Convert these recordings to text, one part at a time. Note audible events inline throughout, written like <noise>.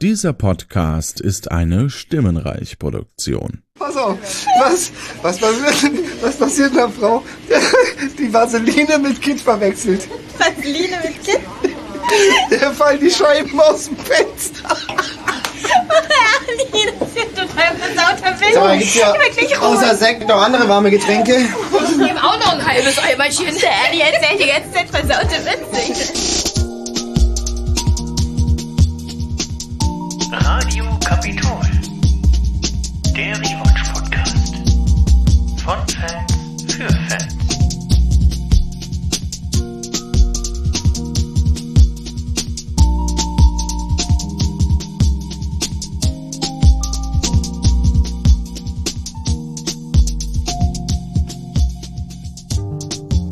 Dieser Podcast ist eine Stimmenreich-Produktion. Pass auf, was, was, passiert, was passiert einer Frau, <laughs> die Vaseline mit Kind verwechselt? Vaseline mit Kind? <laughs> Der fallen die Scheiben aus dem Fenster. Ali, das ist ja total versauter Wind. Sag mal, gibt's ja Wirklich außer Sekt noch andere warme Getränke? Ich nehme auch noch ein halbes Eimerchen. <laughs> Der Ali erzählt die ganze Zeit versaute Witze. Radio Kapitol. Der Rewatch Podcast. Von Fans für Fans.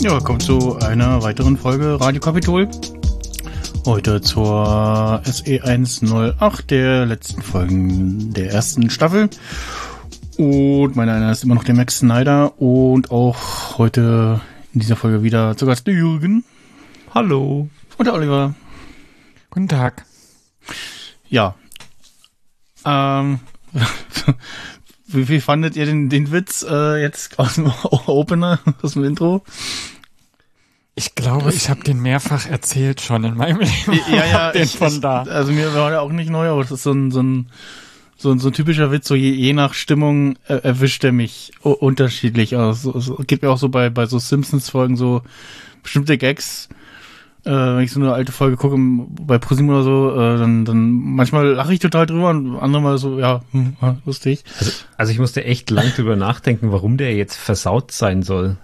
Ja, willkommen zu einer weiteren Folge Radio Kapitol. Heute zur SE108 der letzten Folgen der ersten Staffel. Und mein einer ist immer noch der Max Snyder und auch heute in dieser Folge wieder zu Gast der Jürgen. Hallo. Und der Oliver. Guten Tag. Ja. Ähm, <laughs> wie, wie fandet ihr den, den Witz äh, jetzt aus <laughs> dem Opener, aus dem Intro? Ich glaube, ich habe den mehrfach erzählt schon in meinem Leben. Ja, ja, den ich, von da. Also mir war der auch nicht neu, aber das ist so ein, so ein, so ein, so ein typischer Witz, so je, je nach Stimmung äh, erwischt er mich unterschiedlich. Also so, so, gibt mir auch so bei, bei so Simpsons-Folgen so bestimmte Gags, äh, wenn ich so eine alte Folge gucke bei ProSieben oder so, äh, dann, dann manchmal lache ich total drüber und andere mal so, ja, hm, lustig. Also, also ich musste echt lang drüber nachdenken, warum der jetzt versaut sein soll.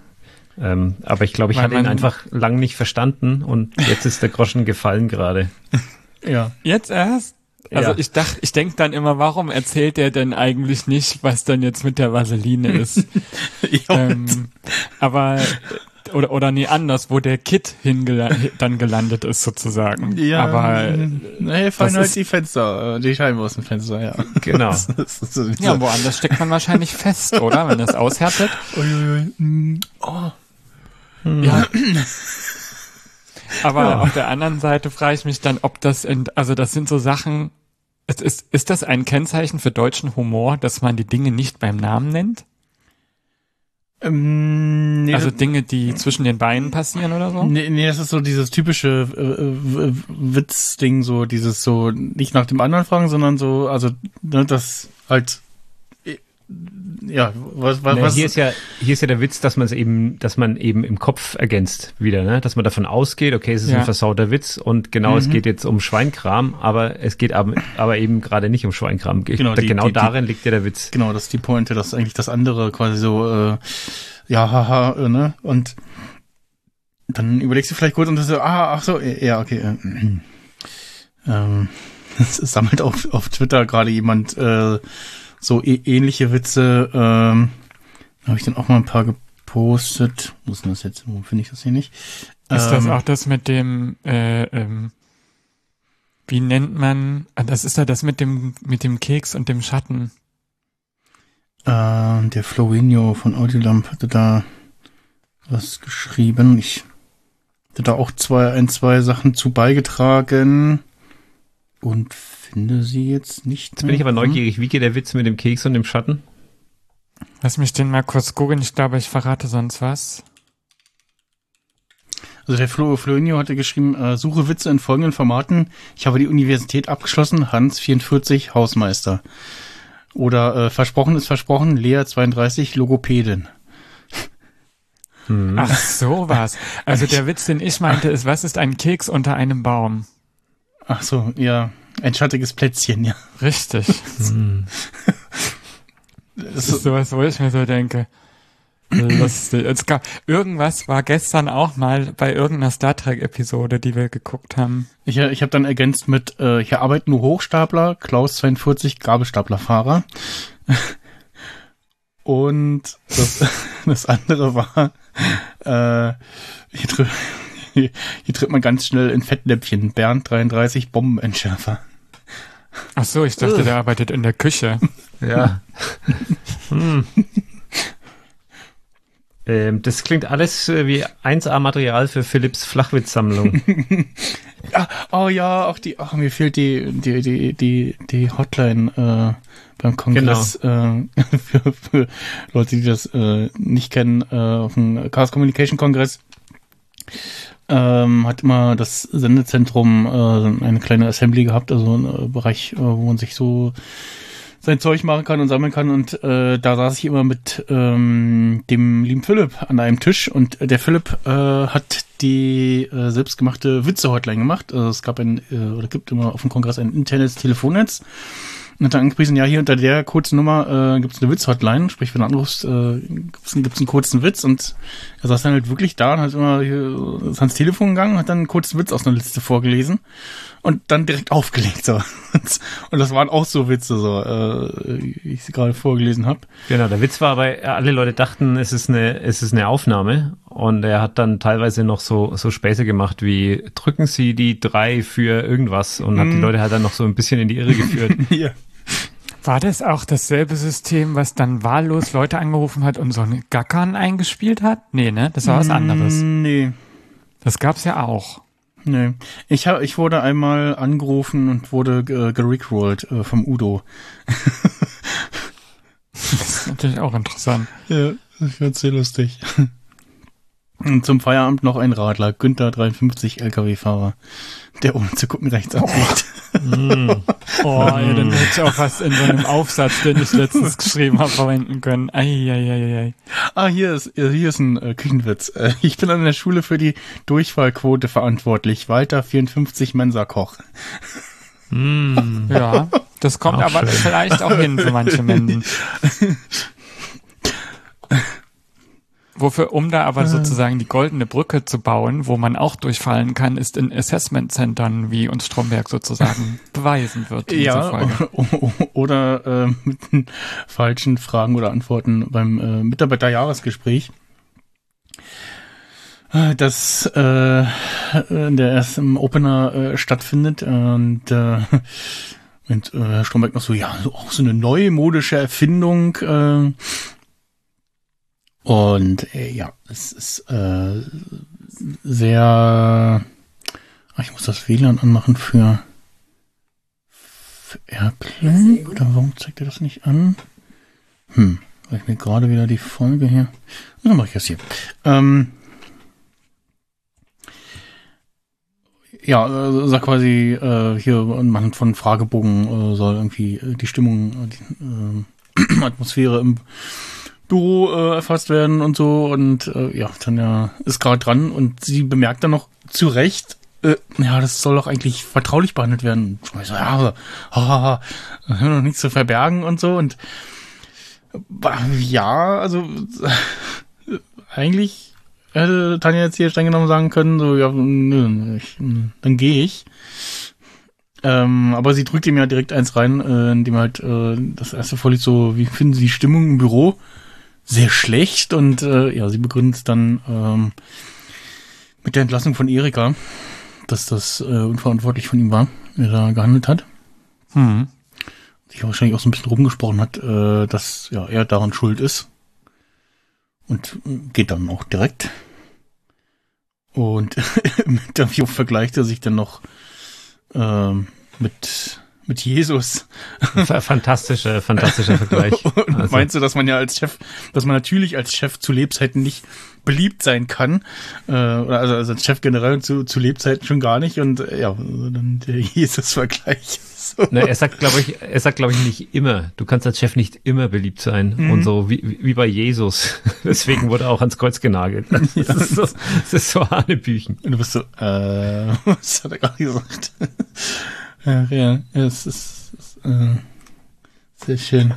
Ähm, aber ich glaube, ich Weil hatte ihn einfach lang nicht verstanden und jetzt ist der Groschen gefallen gerade. <laughs> Ja. Jetzt erst? Also Ja. ich dachte, ich denk dann immer, warum erzählt er denn eigentlich nicht, was dann jetzt mit der Vaseline ist? <laughs> ähm, aber oder oder nee anders, wo der Kit dann gelandet ist sozusagen. ja, aber naja, fallen halt die Fenster, äh, die Scheiben aus dem Fenster, ja. Genau. <laughs> Das ist so ja, woanders steckt man wahrscheinlich fest, oder? Wenn das aushärtet. Uiuiui. Mm, Oh. Ja. <laughs> Aber auf der anderen Seite frage ich mich dann, ob das, in, also das sind so Sachen, es ist, ist das ein Kennzeichen für deutschen Humor, dass man die Dinge nicht beim Namen nennt? Ähm, nee, also Dinge, die zwischen den Beinen passieren oder so? Nee, nee, das ist so dieses typische äh, äh, Witzding, so dieses so nicht nach dem anderen fragen, sondern so, also ne, das halt ja, was, was, Na, was hier ist ja, hier ist ja der Witz, dass man es eben, dass man eben im Kopf ergänzt wieder, ne? Dass man davon ausgeht, okay, es ist Ja. ein versauter Witz und genau, es geht jetzt um Schweinkram, aber es geht aber, aber eben gerade nicht um Schweinkram. Genau, Genau, die- genau die- die- darin liegt ja der Witz. genau, das ist die Pointe, dass eigentlich das andere quasi so äh, ja, haha, äh, ne? Und dann überlegst du vielleicht kurz und das so, ah, ach so, ja, okay. Äh, ähm, <laughs> es sammelt auf, auf Twitter gerade jemand äh, so ähnliche Witze. Ähm, habe ich dann auch mal ein paar gepostet. Wo ist denn das jetzt? Wo finde ich das hier nicht? Ist das Ähm, auch das mit dem, äh, ähm, wie nennt man, ah, das ist ja das mit dem, mit dem Keks und dem Schatten. Äh, der Flowinho von Audiolamp hatte da was geschrieben. Ich hatte da auch zwei, ein, zwei Sachen zu beigetragen und finde sie jetzt nicht. Jetzt bin ich aber neugierig, wie geht der Witz mit dem Keks und dem Schatten? Lass mich den mal kurz googeln, ich glaube, ich verrate sonst was. Also der Flo Flowinho hatte geschrieben, äh, suche Witze in folgenden Formaten. Ich habe die Universität abgeschlossen, Hans 44, Hausmeister. Oder äh, versprochen ist versprochen, Lea 32, Logopädin. Hm. Ach, so was. Also der Witz, den ich meinte, ist, was ist ein Keks unter einem Baum? Ach so, ja, ein schattiges Plätzchen, ja. Richtig. Das Das ist, sowas, wo ich mir so denke. Lustig. Es gab, irgendwas war gestern auch mal bei irgendeiner Star Trek-Episode, die wir geguckt haben. ich ich habe dann ergänzt mit, äh, hier arbeiten nur Hochstapler, Klaus 42, Gabelstaplerfahrer. Und das, <laughs> das andere war, äh, hier, tri hier, hier tritt man ganz schnell in Fettnäpfchen, Bernd 33, Bombenentschärfer. Ach so, ich dachte, der arbeitet in der Küche. <laughs> Ja. hm. Ähm, das klingt alles äh, wie 1A-Material für Philips Flachwitzsammlung. <laughs> Ah, oh ja, auch die, ach, mir fehlt die, die, die, die, die Hotline äh, beim Kongress äh, <laughs> für, für Leute, die das äh, nicht kennen, äh, auf dem Chaos Communication Kongress. Ähm, hat immer das Sendezentrum äh, eine kleine Assembly gehabt, also ein äh, Bereich, äh, wo man sich so sein Zeug machen kann und sammeln kann. Und äh, da saß ich immer mit ähm, dem lieben Philipp an einem Tisch und der Philipp äh, hat die äh, selbstgemachte Witze-Hotline gemacht. Also es gab ein, äh, oder gibt immer auf dem Kongress ein internes Telefonnetz. Und hat dann angepriesen, ja, hier unter der kurzen Nummer äh, gibt es eine Witz-Hotline, sprich, wenn du anrufst, äh, gibt es einen kurzen Witz und er saß dann halt wirklich da und hat immer hier, ist ans Telefon gegangen und hat dann einen kurzen Witz aus einer Liste vorgelesen und dann direkt <laughs> aufgelegt. So. Und, das waren auch so Witze, so, äh, wie ich sie gerade vorgelesen habe. genau, der Witz war aber, alle Leute dachten, es ist eine, es ist eine Aufnahme und er hat dann teilweise noch so, so Späße gemacht wie, drücken Sie die drei für irgendwas und hat die Leute halt dann noch so ein bisschen in die Irre geführt. <laughs> ja. War das auch dasselbe System, was dann wahllos Leute angerufen hat und so einen Gackern eingespielt hat? Nee, ne? Das war was anderes. Mm, Nee. Das gab's ja auch. Nee. Ich, hab, ich wurde einmal angerufen und wurde äh, gerickrollt äh, vom Udo. <laughs> Das ist natürlich auch interessant. Ja, das wird sehr lustig. Und zum Feierabend noch ein Radler, Günther 53 LKW-Fahrer, der ohne zu gucken rechts abbiegt. Oh, ey, dann hätte ich auch was in so einem Aufsatz, den ich letztens geschrieben habe, verwenden können. Eieieiei. Ah, hier ist, hier ist ein äh, Küchenwitz. Äh, ich bin an der Schule für die Durchfallquote verantwortlich. Walter 54 Mensa-Koch. Ja, das kommt Auch aber schön. vielleicht auch hin für manche Menschen. <laughs> Wofür, um da aber sozusagen die goldene Brücke zu bauen, wo man auch durchfallen kann, ist in Assessment-Centern, wie uns Stromberg sozusagen <laughs> beweisen wird Ja, <laughs> oder äh, mit den falschen Fragen oder Antworten beim äh, Mitarbeiterjahresgespräch. Äh, Das äh, äh, der erst im Opener äh, stattfindet und äh, <laughs> und äh, Herr Stromberg noch so, ja, so, auch so eine neumodische Erfindung. Äh, und äh, ja, es ist äh, sehr. Ach, ich muss das WLAN anmachen für, für Airplay. Oder warum zeigt er das nicht an? Hm, weil ich mir gerade wieder die Folge hier. Dann mache ich das hier. Ähm, ja, äh, sag quasi äh, hier anhand von Fragebogen äh, soll irgendwie äh, die Stimmung, äh, die äh, <clears throat> Atmosphäre im Büro äh, erfasst werden und so und äh, ja, dann ja ist gerade dran und sie bemerkt dann noch zu Recht, äh, ja, das soll doch eigentlich vertraulich behandelt werden. Ich so, ja, haha, wir haben noch nichts zu verbergen und so und äh, ja, also <laughs> eigentlich hätte Tanja jetzt hier streng genommen sagen können, so, ja, nö, ich, dann gehe ich. Ähm, aber sie drückt ihm ja direkt eins rein, äh, indem halt äh, das erste vorliegt, so, wie finden Sie die Stimmung im Büro? Sehr schlecht und äh, ja, sie begründet es dann ähm, mit der Entlassung von Erika, dass das äh, unverantwortlich von ihm war, wie er da gehandelt hat. Hm. Sich wahrscheinlich auch so ein bisschen rumgesprochen hat, äh, dass ja, er daran schuld ist. Und äh, geht dann auch direkt. Und <laughs> im Interview vergleicht er sich dann noch ähm, mit, mit Jesus. Fa- Fantastischer, fantastischer Vergleich. <laughs> Und Also- meinst du, dass man ja als Chef, dass man natürlich als Chef zu Lebzeiten nicht beliebt sein kann? Äh, oder also, also als Chef generell zu, zu Lebzeiten schon gar nicht. Und äh, ja, also dann der Jesus-Vergleich. <laughs> So. Ne, er sagt, glaube ich, er sagt, glaube ich, nicht immer. Du kannst als Chef nicht immer beliebt sein Mhm. und so wie, wie bei Jesus. <laughs> Deswegen wurde er auch ans Kreuz genagelt. Das ist so, das ist so Hanebüchen. Und du bist so, äh, was hat er gerade gesagt? Ja, ja, es ist, ist äh, sehr schön.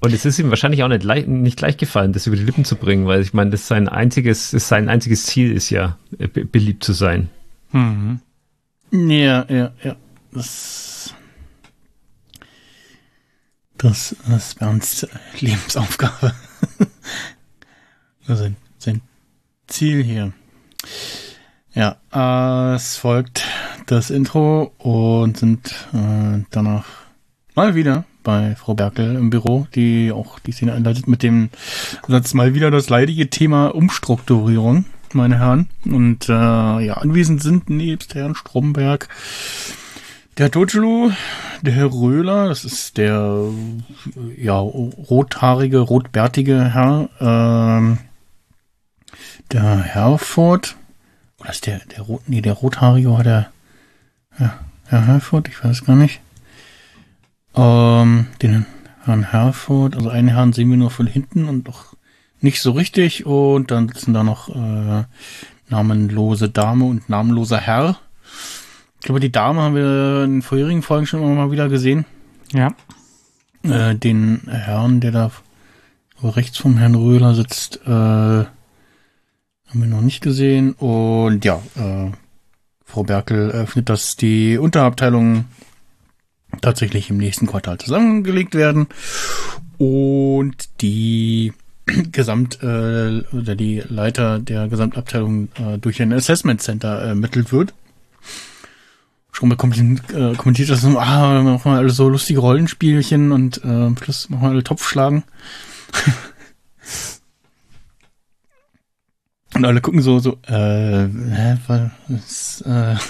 Und es ist ihm wahrscheinlich auch nicht, leicht, nicht leicht gefallen, das über die Lippen zu bringen, weil ich meine, das ist sein einziges, ist sein einziges Ziel ist ja, äh, be beliebt zu sein. Mhm. Ja, ja, ja. Das, das, das ist Bernds Lebensaufgabe. <laughs> Also sein, sein Ziel hier. Ja, äh, es folgt das Intro und sind äh, danach mal wieder bei Frau Berkel im Büro, die auch die Szene einleitet mit dem Satz mal wieder das leidige Thema Umstrukturierung, meine Herren. Und äh, ja, anwesend sind nebst Herrn Stromberg der Totschelu, der Herr Röhler, das ist der ja rothaarige, rotbärtige Herr, ähm, der Herford, oder ist der, der rot, nee, der rothaarige war der, ja, Herr Herford, ich weiß gar nicht. Ähm, den Herrn Herford, also einen Herrn sehen wir nur von hinten und doch nicht so richtig und dann sitzen da noch äh, namenlose Dame und namenloser Herr. Ich glaube, die Dame haben wir in den vorherigen Folgen schon immer mal wieder gesehen. Ja. Äh, den Herrn, der da rechts vom Herrn Röhler sitzt, äh, haben wir noch nicht gesehen. Und ja, äh, Frau Berkel öffnet, dass die Unterabteilungen tatsächlich im nächsten Quartal zusammengelegt werden und die <clears throat> Gesamt äh, oder die Leiter der Gesamtabteilung äh, durch ein Assessment Center ermittelt wird. Schon mal kommentiert, äh, kommentiert das so, ah, machen wir alle so lustige Rollenspielchen und äh, Schluss machen wir alle Topf schlagen. <laughs> und alle gucken so, so, äh, hä, was, äh, <laughs>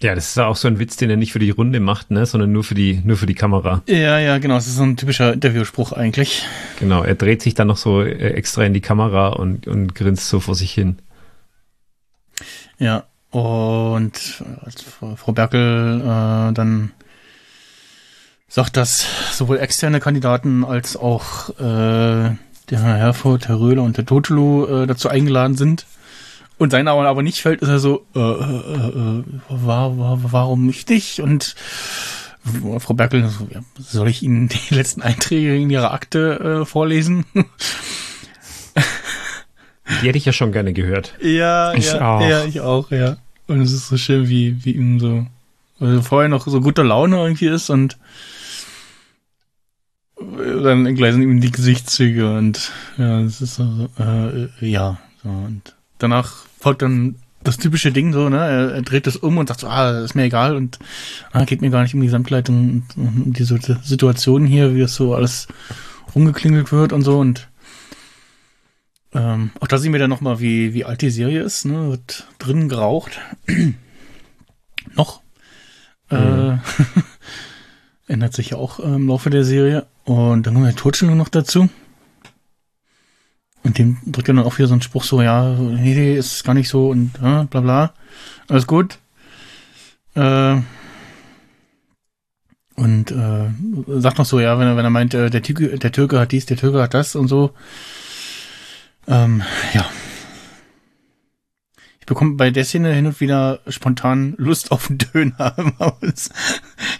Ja, das ist auch so ein Witz, den er nicht für die Runde macht, ne, sondern nur für die, nur für die Kamera. Ja, ja, genau. Das ist so ein typischer Interviewspruch eigentlich. Genau. Er dreht sich dann noch so äh, extra in die Kamera und, und grinst so vor sich hin. Ja. Und als Frau Berkel äh, dann sagt, dass sowohl externe Kandidaten als auch äh, der Herr Herford, Herr Röhler und der Totelo äh, dazu eingeladen sind, und sein Name aber nicht fällt, ist er so, äh, äh, äh, war, war, warum nicht dich? Und Frau Berkel, soll ich Ihnen die <laughs> letzten Einträge in Ihrer Akte äh, vorlesen? Die hätte ich ja schon gerne gehört. Ja, Ich ja, auch. ja, ich auch, ja. Und es ist so schön, wie, wie ihm so, also vorher noch so guter Laune irgendwie ist und dann gleisen ihm die Gesichtszüge und ja, es ist so, äh, ja, so und danach folgt dann das typische Ding so, ne? Er, er dreht es um und sagt so, ah, ist mir egal und ah, geht mir gar nicht um die Gesamtleitung und um die so- Situation hier, wie das so alles rumgeklingelt wird und so und ähm, auch da sehen wir dann nochmal, wie, wie alt die Serie ist, ne? Wird drin geraucht. <clears throat> Noch. Äh, <laughs> ändert sich ja auch äh, im Laufe der Serie. Und dann kommt der Turtschel noch dazu. Und dem drückt er dann auch wieder so einen Spruch so, ja, nee, nee, ist gar nicht so und äh, bla bla. Alles gut. Äh, und äh, sagt noch so, ja, wenn er, wenn er meint, äh, der, Türke, der Türke hat dies, der Türke hat das und so. Ähm, ja. Ich bekomme bei der Szene hin und wieder spontan Lust auf einen Döner im Haus. <laughs>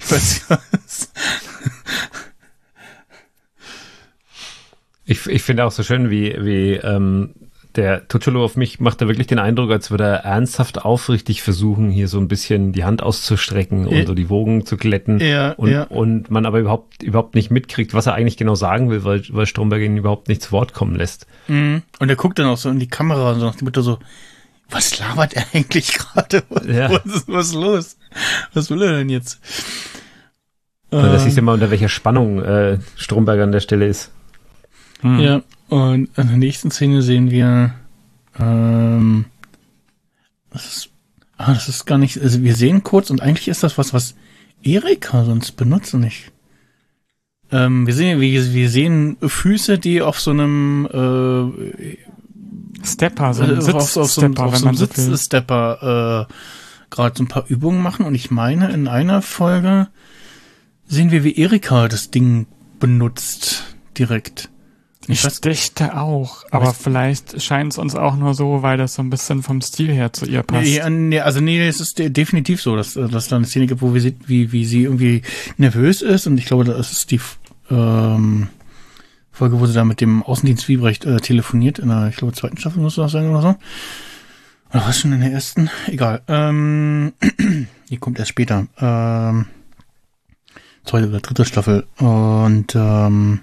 Ich weiß nicht was. Ich, ich finde auch so schön, wie, wie ähm, der Tuchelo auf mich macht da wirklich den Eindruck, als würde er ernsthaft aufrichtig versuchen, hier so ein bisschen die Hand auszustrecken und Ja. so die Wogen zu glätten. Ja, und, ja. und man aber überhaupt, überhaupt nicht mitkriegt, was er eigentlich genau sagen will, weil, weil Stromberg ihn überhaupt nicht zu Wort kommen lässt. Mhm. Und er guckt dann auch so in die Kamera und so nach dem Motto so, was labert er eigentlich gerade? <laughs> Was, Ja. was, ist, was los? Was will er denn jetzt? Und das siehst du mal, unter welcher Spannung äh, Stromberg an der Stelle ist. Hm. Ja, und in der nächsten Szene sehen wir, ähm, das ist, ah, das ist gar nicht, also wir sehen kurz und eigentlich ist das was, was Erika sonst benutzt und ich. Ähm, wir sehen, wir, wir sehen Füße, die auf so einem, äh, Stepper, so ein äh, auf, auf so einem, Sitzstepper, auf so einem man so. Sitzstepper äh, gerade so ein paar Übungen machen und ich meine, in einer Folge sehen wir, wie Erika das Ding benutzt direkt. Ich weiß- dächte auch, aber vielleicht scheint es uns auch nur so, weil das so ein bisschen vom Stil her zu ihr passt. Nee, nee, also nee, es ist de- definitiv so, dass, dass da eine Szene gibt, wo wir sieht, wie, wie sie irgendwie nervös ist und ich glaube, das ist die ähm, Folge, wo sie da mit dem Außendienst Wiebrecht äh, telefoniert, in der, ich glaube, zweiten Staffel muss das sein oder so. Oder was schon in der ersten? Egal. Ähm, <clears throat> die kommt erst später. Ähm, zweite oder dritte Staffel. Und ähm,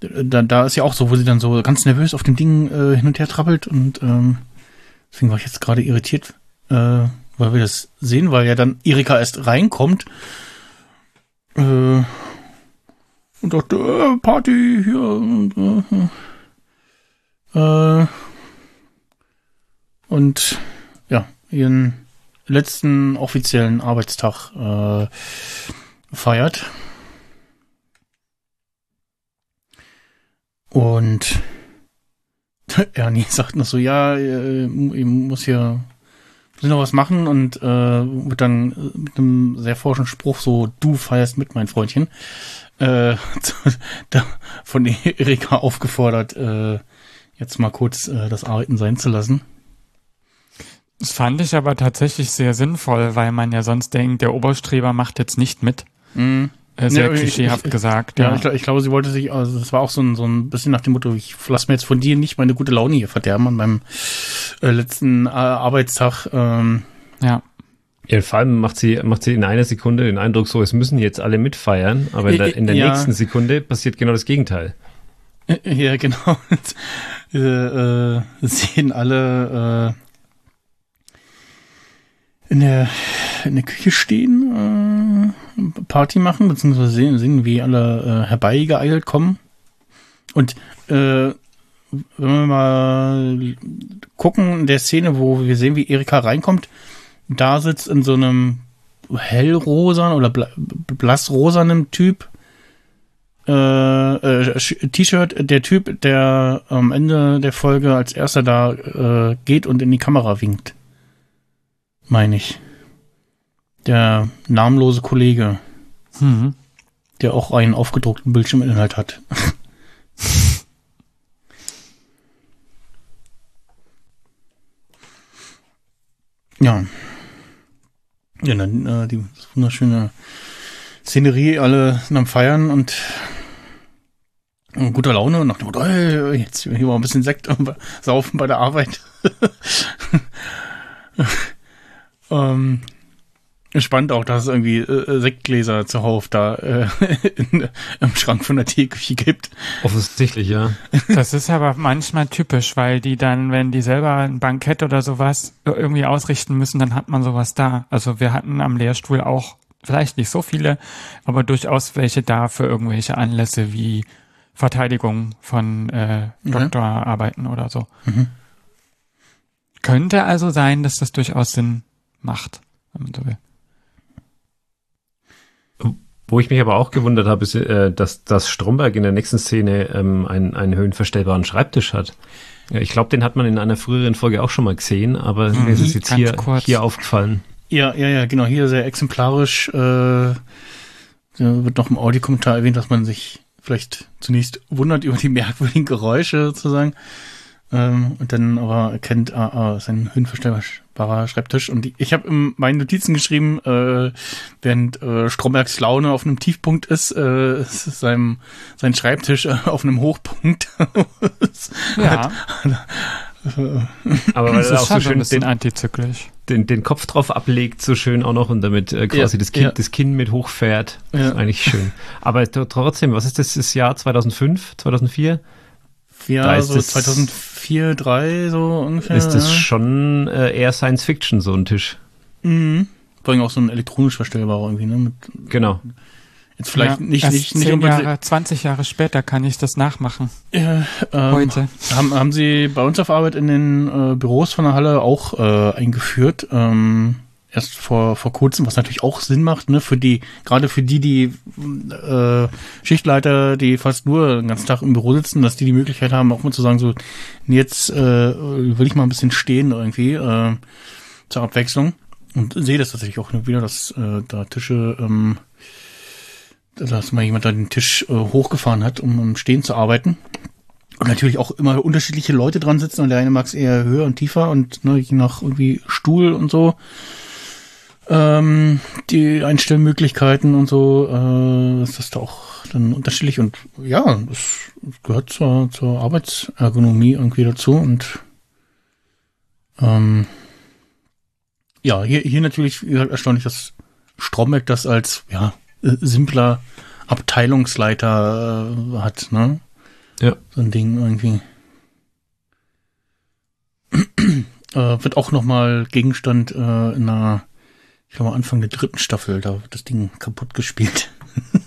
da, da ist ja auch so, wo sie dann so ganz nervös auf dem Ding äh, hin und her trappelt und ähm, deswegen war ich jetzt gerade irritiert, äh, weil wir das sehen, weil ja dann Erika erst reinkommt äh, und dachte, äh, Party hier und äh, äh, und ja, ihren letzten offiziellen Arbeitstag äh, feiert. Und <laughs> Ernie sagt noch so, ja, äh, ich muss hier muss noch was machen und äh, wird dann mit einem sehr forschen Spruch so, du feierst mit, mein Freundchen, äh, <laughs> von Erika aufgefordert, äh, jetzt mal kurz äh, das Arbeiten sein zu lassen. Das fand ich aber tatsächlich sehr sinnvoll, weil man ja sonst denkt, der Oberstreber macht jetzt nicht mit. Mhm. Äh, Sehr Ja, ich- klischeehaft ich- gesagt. Ja, Ja, ich, glaub- ich glaube, sie wollte sich, also das war auch so ein, so ein bisschen nach dem Motto, ich lass mir jetzt von dir nicht meine gute Laune hier verderben an meinem äh, letzten äh, Arbeitstag. Ähm, ja. Ja, vor allem macht sie, macht sie in einer Sekunde den Eindruck so, es müssen jetzt alle mitfeiern, aber in der, in der Ja. nächsten Sekunde passiert genau das Gegenteil. äh, ja, <laughs> genau. äh, äh, sehen alle äh, in der in der Küche stehen, äh, Party machen, beziehungsweise sehen, sehen wie alle äh, herbeigeeilt kommen. Und äh, wenn wir mal gucken in der Szene, wo wir sehen, wie Erika reinkommt, da sitzt in so einem hellrosa oder bla blassrosanem Typ äh, äh, T-Shirt der Typ, der am Ende der Folge als erster da äh, geht und in die Kamera winkt. Meine ich. Der namenlose Kollege, Mhm. der auch einen aufgedruckten Bildschirminhalt hat. <laughs> ja. Ja, dann äh, die wunderschöne Szenerie, alle sind am Feiern und guter Laune und nach dem Motto, hey, jetzt hier mal ein bisschen Sekt und <laughs> saufen bei der Arbeit. <laughs> ähm, spannend auch, dass es irgendwie äh, Sektgläser zuhauf da äh, <laughs> in, im Schrank von der Teeküche gibt. Offensichtlich, ja. Das ist aber manchmal typisch, weil die dann, wenn die selber ein Bankett oder sowas irgendwie ausrichten müssen, dann hat man sowas da. Also wir hatten am Lehrstuhl auch vielleicht nicht so viele, aber durchaus welche da für irgendwelche Anlässe wie Verteidigung von äh, Mhm. Doktorarbeiten oder so. Mhm. Könnte also sein, dass das durchaus Sinn macht, wenn man so will. Wo ich mich aber auch gewundert habe, ist, äh, dass, dass Stromberg in der nächsten Szene ähm, einen, einen höhenverstellbaren Schreibtisch hat. Ja, ich glaube, den hat man in einer früheren Folge auch schon mal gesehen, aber mir ist es jetzt hier, kurz. hier aufgefallen. Ja, ja, ja, genau, hier sehr exemplarisch äh, da wird noch im Audiokommentar erwähnt, dass man sich vielleicht zunächst wundert über die merkwürdigen Geräusche sozusagen. Ähm, und dann aber erkennt, ah, ah, es ist ein höhenverstellbarer Schreibtisch. Und ich habe in meinen Notizen geschrieben, äh, während äh, Strombergs Laune auf einem Tiefpunkt ist, äh, ist sein, sein Schreibtisch äh, auf einem Hochpunkt. <laughs> Ja, Aber weil das er ist auch so schön den, antizyklisch. den, den Kopf drauf ablegt, so schön auch noch und damit äh, quasi Ja, das, kind, ja. das Kinn mit hochfährt. Das Ja. ist eigentlich schön. Aber tr- trotzdem, was ist das, das Jahr 2005, 2004? Ja, Da ist so das- 2004, 3 so ungefähr. ist das ja. schon äh, eher Science Fiction, so ein Tisch. Mhm. Vor allem auch so ein elektronisch verstellbarer irgendwie, ne? Mit, Genau. jetzt vielleicht ja, nicht, erst nicht, nicht zehn unbedingt. Jahre, 20 Jahre später kann ich das nachmachen. Äh, ähm, Heute. Haben, haben sie bei uns auf Arbeit in den äh, Büros von der Halle auch äh, eingeführt. Ähm, erst vor, vor kurzem, was natürlich auch Sinn macht, ne, für die, gerade für die, die äh, Schichtleiter, die fast nur den ganzen Tag im Büro sitzen, dass die die Möglichkeit haben, auch mal zu sagen, so, jetzt äh, will ich mal ein bisschen stehen irgendwie, äh, zur Abwechslung. Und sehe das tatsächlich auch wieder, dass äh, da Tische, ähm, dass mal jemand da den Tisch äh, hochgefahren hat, um im Stehen zu arbeiten. Und natürlich auch immer unterschiedliche Leute dran sitzen und der eine mag es eher höher und tiefer und ne, je nach irgendwie Stuhl und so. Ähm, die Einstellmöglichkeiten und so, äh, ist das da auch dann unterschiedlich und ja, das gehört zur, zur Arbeitsergonomie irgendwie dazu und ähm, ja, hier, hier natürlich erstaunlich, dass Stromberg das als ja, äh, simpler Abteilungsleiter äh, hat, ne? Ja. So ein Ding irgendwie. <clears throat> äh, wird auch nochmal Gegenstand äh, in einer, ich glaube Anfang der dritten Staffel, da das Ding kaputt gespielt. <laughs>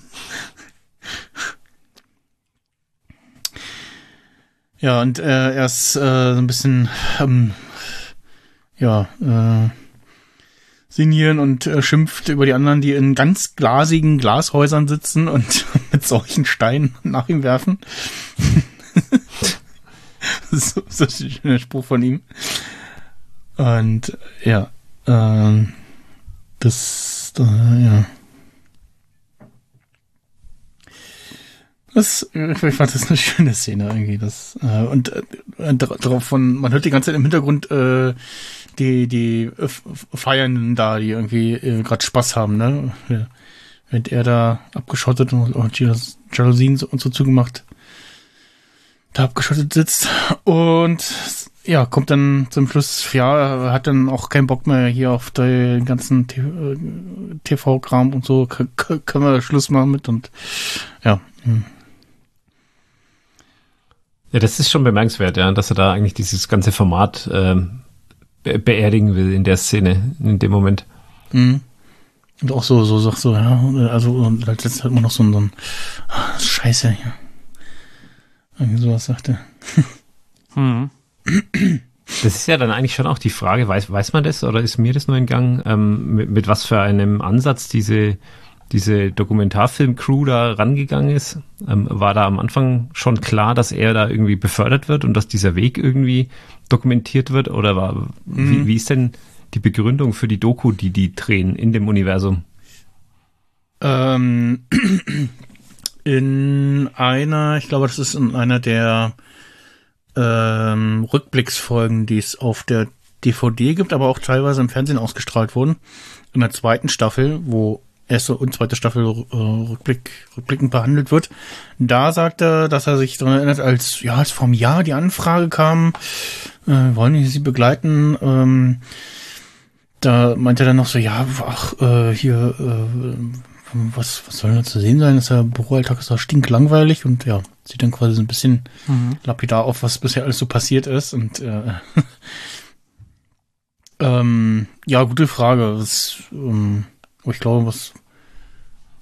ja, und äh, er ist äh, so ein bisschen, ähm, ja, äh, sinnieren und äh, schimpft über die anderen, die in ganz glasigen Glashäusern sitzen und <laughs> mit solchen Steinen nach ihm werfen. <laughs> so, so ein schöner Spruch von ihm. Und ja, ähm, das, äh, ja. Das, ich fand das eine schöne Szene irgendwie. Das, äh, und äh, darauf von, man hört die ganze Zeit im Hintergrund äh, die, die Feiernden da, die irgendwie äh, gerade Spaß haben, ne? Ja. Während er da abgeschottet und auch Jalousien und so zugemacht, da abgeschottet sitzt. Und ja, kommt dann zum Schluss, ja, hat dann auch keinen Bock mehr hier auf den ganzen TV-Kram und so, K können wir Schluss machen mit und ja. Hm. Ja, das ist schon bemerkenswert, ja, dass er da eigentlich dieses ganze Format ähm, be beerdigen will in der Szene, in dem Moment. Mhm. Und auch so, so sagt so, ja, also und letztes hat man noch so ein, so ein ah, Scheiße, ja. Irgendwie sowas sagt er. hm. Das ist ja dann eigentlich schon auch die Frage, weiß, weiß man das oder ist mir das nur entgangen, ähm, mit, mit was für einem Ansatz diese diese Dokumentarfilm-Crew da rangegangen ist? Ähm, war da am Anfang schon klar, dass er da irgendwie befördert wird und dass dieser Weg irgendwie dokumentiert wird? Oder war, mhm. wie, wie ist denn die Begründung für die Doku, die die drehen in dem Universum? Ähm, <clears throat> in einer, ich glaube, das ist in einer der ähm, Rückblicksfolgen, die es auf der DVD gibt, aber auch teilweise im Fernsehen ausgestrahlt wurden. In der zweiten Staffel, wo erste und zweite Staffel äh, Rückblick, rückblickend behandelt wird. Da sagt er, dass er sich daran erinnert, als ja, als einem Jahr die Anfrage kam, äh, wollen wir sie begleiten. Ähm, da meint er dann noch so, ja, ach, äh, hier, äh, was, was soll da zu sehen sein? Ist der Büroalltag ist da stinklangweilig und ja, sieht dann quasi so ein bisschen mhm. lapidar auf, was bisher alles so passiert ist und äh, <laughs> ähm, ja, gute Frage. Das, ähm, ich glaube, was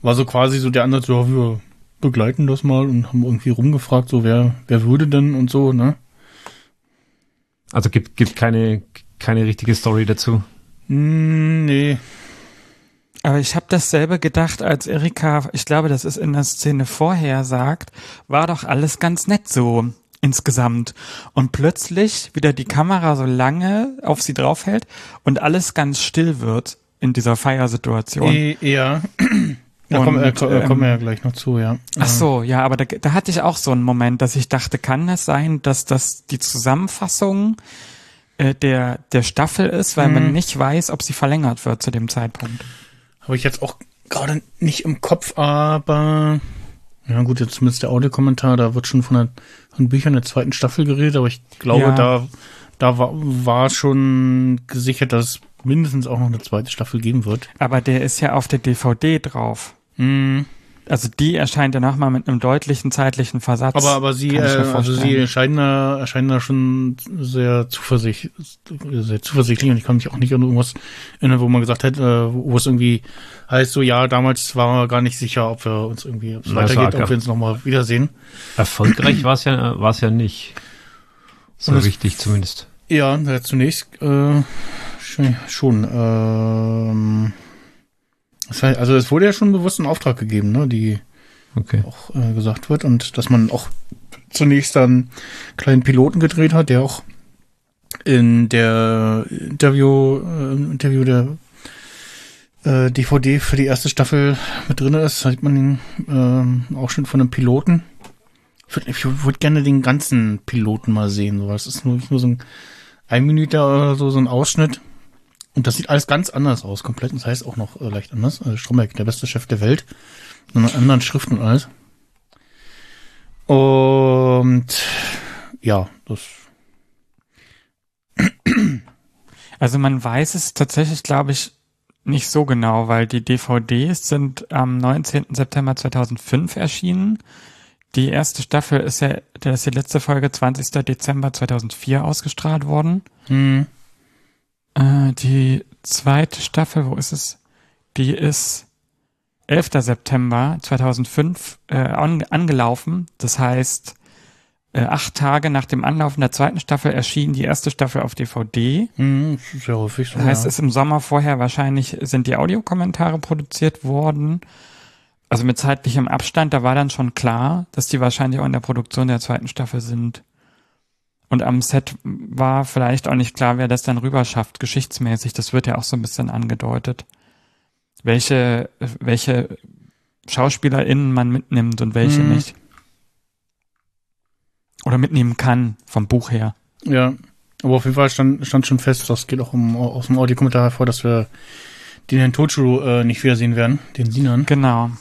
war so quasi so der Ansatz, ja, wir begleiten das mal und haben irgendwie rumgefragt, so wer, wer würde denn und so, ne? Also gibt, gibt keine, keine richtige Story dazu. Mm, nee. Aber ich habe dasselbe gedacht, als Erika, ich glaube, das ist in der Szene vorher sagt, war doch alles ganz nett so insgesamt. Und plötzlich wieder die Kamera so lange auf sie draufhält und alles ganz still wird in dieser Feiersituation. E ja. <clears throat> Da kommen, äh, kommen wir ja gleich noch zu, ja. Ach so, ja, aber da, da hatte ich auch so einen Moment, dass ich dachte, kann es sein, dass das die Zusammenfassung äh, der, der Staffel ist, weil hm. man nicht weiß, ob sie verlängert wird zu dem Zeitpunkt. Habe ich jetzt auch gerade nicht im Kopf, aber ja gut, jetzt zumindest der Audiokommentar, da wird schon von, der, von Büchern der zweiten Staffel geredet, aber ich glaube, ja. da, da war, war schon gesichert, dass mindestens auch noch eine zweite Staffel geben wird. Aber der ist ja auf der DVD drauf. Mhm. Also die erscheint ja nochmal mit einem deutlichen zeitlichen Versatz. Aber, aber sie, äh, also sie erscheinen da, erscheinen da schon sehr, zuversicht, sehr zuversichtlich und ich kann mich auch nicht an irgendwas erinnern, wo man gesagt hat, äh, wo es irgendwie heißt so, ja, damals waren wir gar nicht sicher, ob wir uns irgendwie, ob es weitergeht, ob wir uns nochmal wiedersehen. Erfolgreich <clears throat> war es ja, war es ja nicht. So richtig zumindest. Ja, zunächst äh, schon. Ähm, das heißt, also es wurde ja schon bewusst ein Auftrag gegeben, ne, die okay. auch äh, gesagt wird und dass man auch zunächst dann kleinen Piloten gedreht hat, der auch in der Interview, äh, Interview der äh, DVD für die erste Staffel mit drin ist, sieht man den äh, auch schon von einem Piloten. Ich würde würd gerne den ganzen Piloten mal sehen, so. Das ist nur, nur so ein ein Minute oder so, so ein Ausschnitt. Und das sieht alles ganz anders aus, komplett. Das heißt auch noch äh, leicht anders. Also Stromberg, der beste Chef der Welt. Mit einer anderen Schrift und alles. Und ja, das. <clears throat> Also man weiß es tatsächlich, glaube ich, nicht so genau, weil die DVDs sind am 19. September 2005 erschienen. Die erste Staffel ist ja, das ist die letzte Folge 20. Dezember 2004 ausgestrahlt worden. Hm. Äh, die zweite Staffel, wo ist es? Die ist 11. September 2005 äh, an, angelaufen. Das heißt, äh, acht Tage nach dem Anlaufen der zweiten Staffel erschien die erste Staffel auf DVD. Hm, das ist sehr häufig so. Das heißt, ja. es ist im Sommer vorher wahrscheinlich sind die Audiokommentare produziert worden. Also mit zeitlichem Abstand, da war dann schon klar, dass die wahrscheinlich auch in der Produktion der zweiten Staffel sind. Und am Set war vielleicht auch nicht klar, wer das dann rüber schafft, geschichtsmäßig. Das wird ja auch so ein bisschen angedeutet. Welche, welche SchauspielerInnen man mitnimmt und welche Mhm. nicht. Oder mitnehmen kann, vom Buch her. Ja, aber auf jeden Fall stand, stand schon fest, das geht auch im, aus dem Audiokommentar hervor, dass wir den Herrn Tochiro äh, nicht wiedersehen werden, den Sinan. Genau.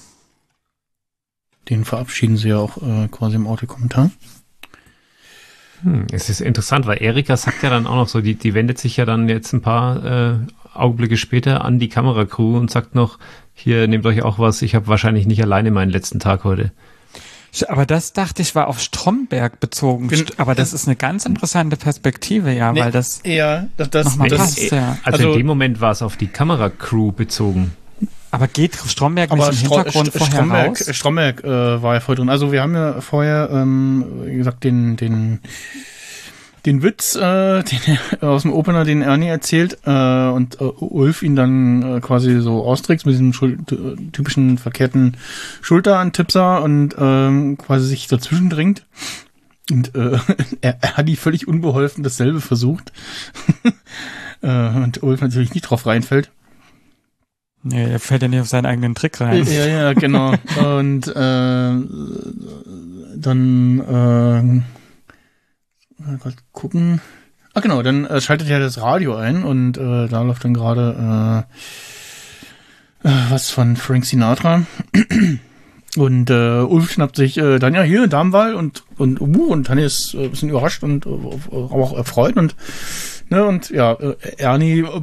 Den verabschieden sie ja auch äh, quasi im Audiokommentar. Hm, es ist interessant, weil Erika sagt ja dann auch noch so, die, die wendet sich ja dann jetzt ein paar äh, Augenblicke später an die Kameracrew und sagt noch, hier nehmt euch auch was, ich habe wahrscheinlich nicht alleine meinen letzten Tag heute. Aber das dachte ich war auf Stromberg bezogen. Gen- Aber das ist eine ganz interessante Perspektive, ja, Nee, weil das Ja, das, das, nochmal das passt, ja. Also, Also- in dem Moment war es auf die Kameracrew bezogen. Aber geht Stromberg nicht aber im Stro Hintergrund St- vorher Stromberg, raus? Stromberg äh, war ja voll drin. Also wir haben ja vorher, ähm, wie gesagt, den, den, den Witz, äh, <laughs> den er aus dem Opener, den Ernie erzählt, äh, und äh, Ulf ihn dann äh, quasi so austrickst mit diesem Schul typischen verkehrten Schulterantipser und ähm, quasi sich dazwischen dringt. Und äh, <laughs> er, er hat die völlig unbeholfen dasselbe versucht. <laughs> äh, und Ulf natürlich nicht drauf reinfällt. Nee, er fällt ja nicht auf seinen eigenen Trick rein. Ja, ja, genau. <laughs> Und äh, dann äh, grad gucken. Ah genau, dann äh, schaltet ja das Radio ein und äh, da läuft dann gerade äh, äh, was von Frank Sinatra. <clears throat> Und äh, Ulf schnappt sich äh, dann ja hier Darmwahl und und uh, und Tanja ist äh, ein bisschen überrascht und äh, auch erfreut und ne und ja äh, Ernie äh,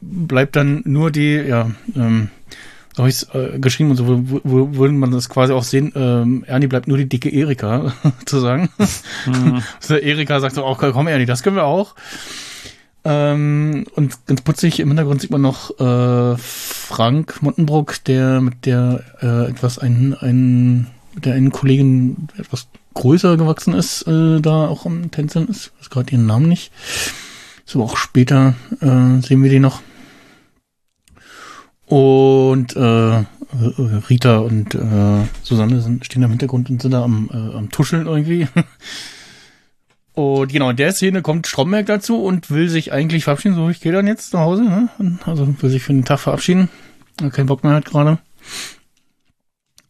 bleibt dann nur die ja ähm, so habe ich es äh, geschrieben und so wo, wo, würde man das quasi auch sehen ähm, Ernie bleibt nur die dicke Erika <laughs> zu sagen Mhm. <laughs> also Erika sagt so auch komm Ernie das können wir auch ähm, und ganz putzig im Hintergrund sieht man noch äh, Frank Mottenbrock, der mit der äh, etwas einen, einen, mit der einen Kollegin etwas größer gewachsen ist, äh, da auch am Tänzeln ist. Ich weiß gerade ihren Namen nicht. So auch später äh, sehen wir die noch. Und äh, Rita und äh, Susanne sind, stehen da im Hintergrund und sind da am, äh, am Tuscheln irgendwie. <laughs> Und genau, in der Szene kommt Stromberg dazu und will sich eigentlich verabschieden. So, ich gehe dann jetzt nach Hause. Ne? Also will sich für den Tag verabschieden. Er Keinen Bock mehr hat gerade.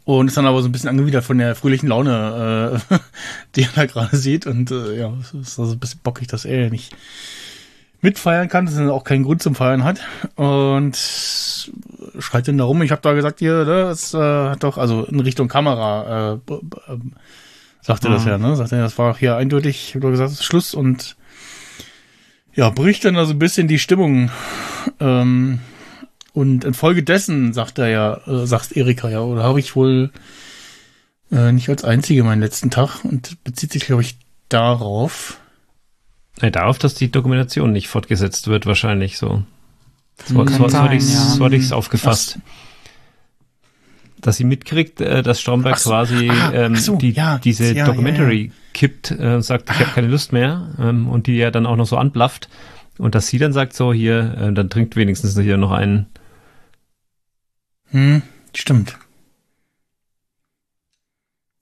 Und ist dann aber so ein bisschen angewidert von der fröhlichen Laune, äh, <laughs> die er da gerade sieht. Und äh, ja, es ist also ein bisschen bockig, dass er nicht mitfeiern kann, dass er auch keinen Grund zum Feiern hat. Und schreit dann da rum. Ich habe da gesagt, hier, das äh, hat doch, also in Richtung Kamera, äh, ähm, sagte das Mhm. ja, ne? Sagte, das war hier eindeutig, ich hab doch gesagt, es ist Schluss und ja, bricht dann also ein bisschen die Stimmung. Ähm, und infolgedessen sagt er ja, äh, sagt Erika ja, oder habe ich wohl äh, nicht als einzige meinen letzten Tag und bezieht sich, glaube ich, darauf. Ja, darauf, dass die Dokumentation nicht fortgesetzt wird, wahrscheinlich so. So, Kann so, so, hatte sein, ich's- ja. so hatte ich es aufgefasst. Dass sie mitkriegt, äh, dass Stromberg so. quasi Ah, ähm, so, die, ja, diese ja, ja, Documentary kippt äh, und sagt, ich habe keine Lust mehr ähm, und die ja dann auch noch so anblafft und dass sie dann sagt so, hier, äh, dann trinkt wenigstens hier noch einen. Hm, stimmt.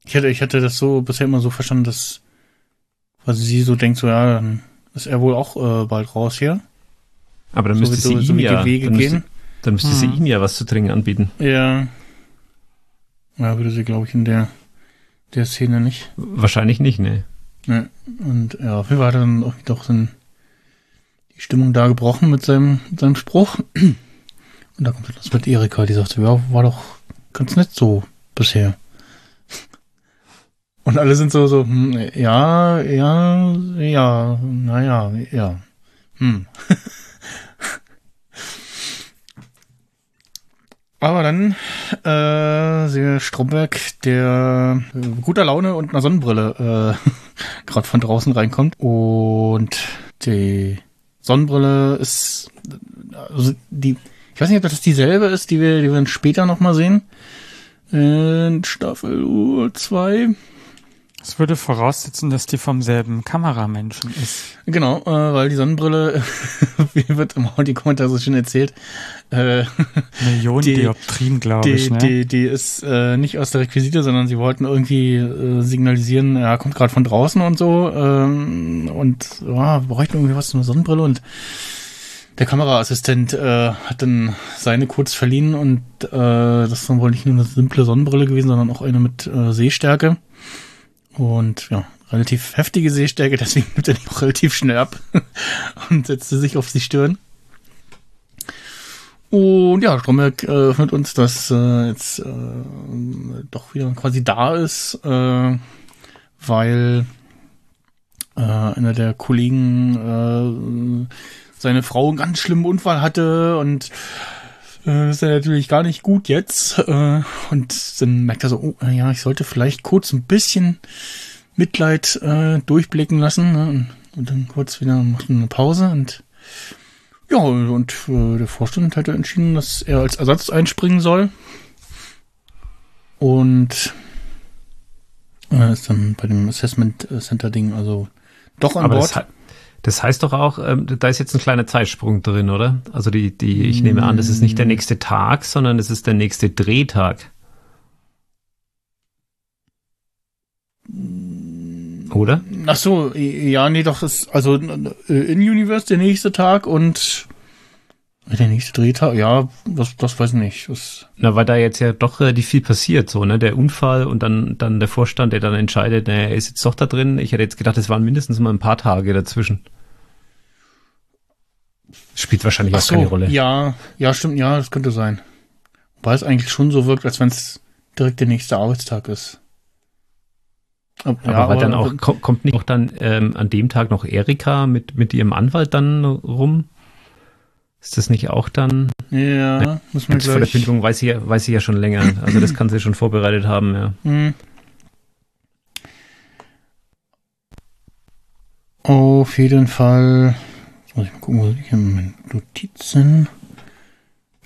Ich hatte, ich hatte das so bisher immer so verstanden, dass quasi sie so denkt, so ja, dann ist er wohl auch äh, bald raus hier. Aber dann So müsste sie so- ihm so ja, Wege dann müsste, gehen. dann müsste sie Hm. ihm ja was zu trinken anbieten. Ja. Ja, würde sie, glaube ich, in der, der Szene nicht. Wahrscheinlich nicht, ne? Ne. Und ja, auf jeden Fall hat er dann auch doch dann die Stimmung da gebrochen mit seinem, mit seinem Spruch. Und da kommt das mit Erika, die sagt so, ja, war doch ganz nett so bisher. Und alle sind so, so, hm, ja, ja, ja, naja, ja. Hm. <laughs> Aber dann äh, sehen wir Stromberg, der äh, guter Laune und einer Sonnenbrille äh, <laughs> gerade von draußen reinkommt und die Sonnenbrille ist, also die, ich weiß nicht, ob das dieselbe ist, die wir, die wir dann später nochmal sehen. In Staffel 2. Es würde voraussetzen, dass die vom selben Kameramenschen ist. Genau, äh, weil die Sonnenbrille, <laughs> wie wird im Audiokommentar so schön erzählt, äh, Millionen Die- Dioptrien, glaube ich, ne? die, die ist äh, nicht aus der Requisite, sondern sie wollten irgendwie äh, signalisieren, er kommt gerade von draußen und so ähm, und ja, wir bräuchten irgendwie was, eine Sonnenbrille und der Kameraassistent äh, hat dann seine kurz verliehen und äh, das ist dann wohl nicht nur eine simple Sonnenbrille gewesen, sondern auch eine mit äh, Sehstärke und ja, relativ heftige Sehstärke, <laughs> deswegen nimmt er die auch relativ schnell ab <laughs> und setzte sich auf die Stirn. Und ja, Stromberg äh, uns, dass äh, jetzt äh, doch wieder quasi da ist, äh, weil äh, einer der Kollegen äh, seine Frau einen ganz schlimmen Unfall hatte und äh, ist ja natürlich gar nicht gut jetzt. Äh, und dann merkt er so, oh, ja, ich sollte vielleicht kurz ein bisschen Mitleid äh, durchblicken lassen. Ne? Und, dann kurz wieder macht eine Pause und ja, und äh, der Vorstand hat ja entschieden, dass er als Ersatz einspringen soll. Und äh, ist dann bei dem Assessment Center Ding also doch an Aber Bord. das, das heißt doch auch, ähm, da ist jetzt ein kleiner Zeitsprung drin, oder? Also die, die, ich nehme an, das ist nicht der nächste Tag, sondern es ist der nächste Drehtag. Oder? Ach so, ja, nee, doch, ist also äh, in Universe der nächste Tag und der nächste Drehtag, ja, das, das weiß ich nicht. Das, Na, weil da jetzt ja doch relativ viel passiert, so, ne? Der Unfall und dann, dann der Vorstand, der dann entscheidet, naja, er ist jetzt doch da drin. Ich hätte jetzt gedacht, es waren mindestens mal ein paar Tage dazwischen. Spielt wahrscheinlich ach auch so, keine Rolle. ja, ja, stimmt, ja, das könnte sein. Wobei es eigentlich schon so wirkt, als wenn es direkt der nächste Arbeitstag ist. Ab- Aber weil dann auch, ko- kommt nicht auch dann ähm, an dem Tag noch Erika mit, mit ihrem Anwalt dann rum? Ist das nicht auch dann? Ja, muss man Jetzt vor der gleich. Kündigung weiß sie, ja, weiß sie ja schon länger. Also das <clears throat> kann sie schon vorbereitet haben, ja. Hm. Auf jeden Fall. Jetzt muss ich mal gucken, wo ich in meinen Notizen.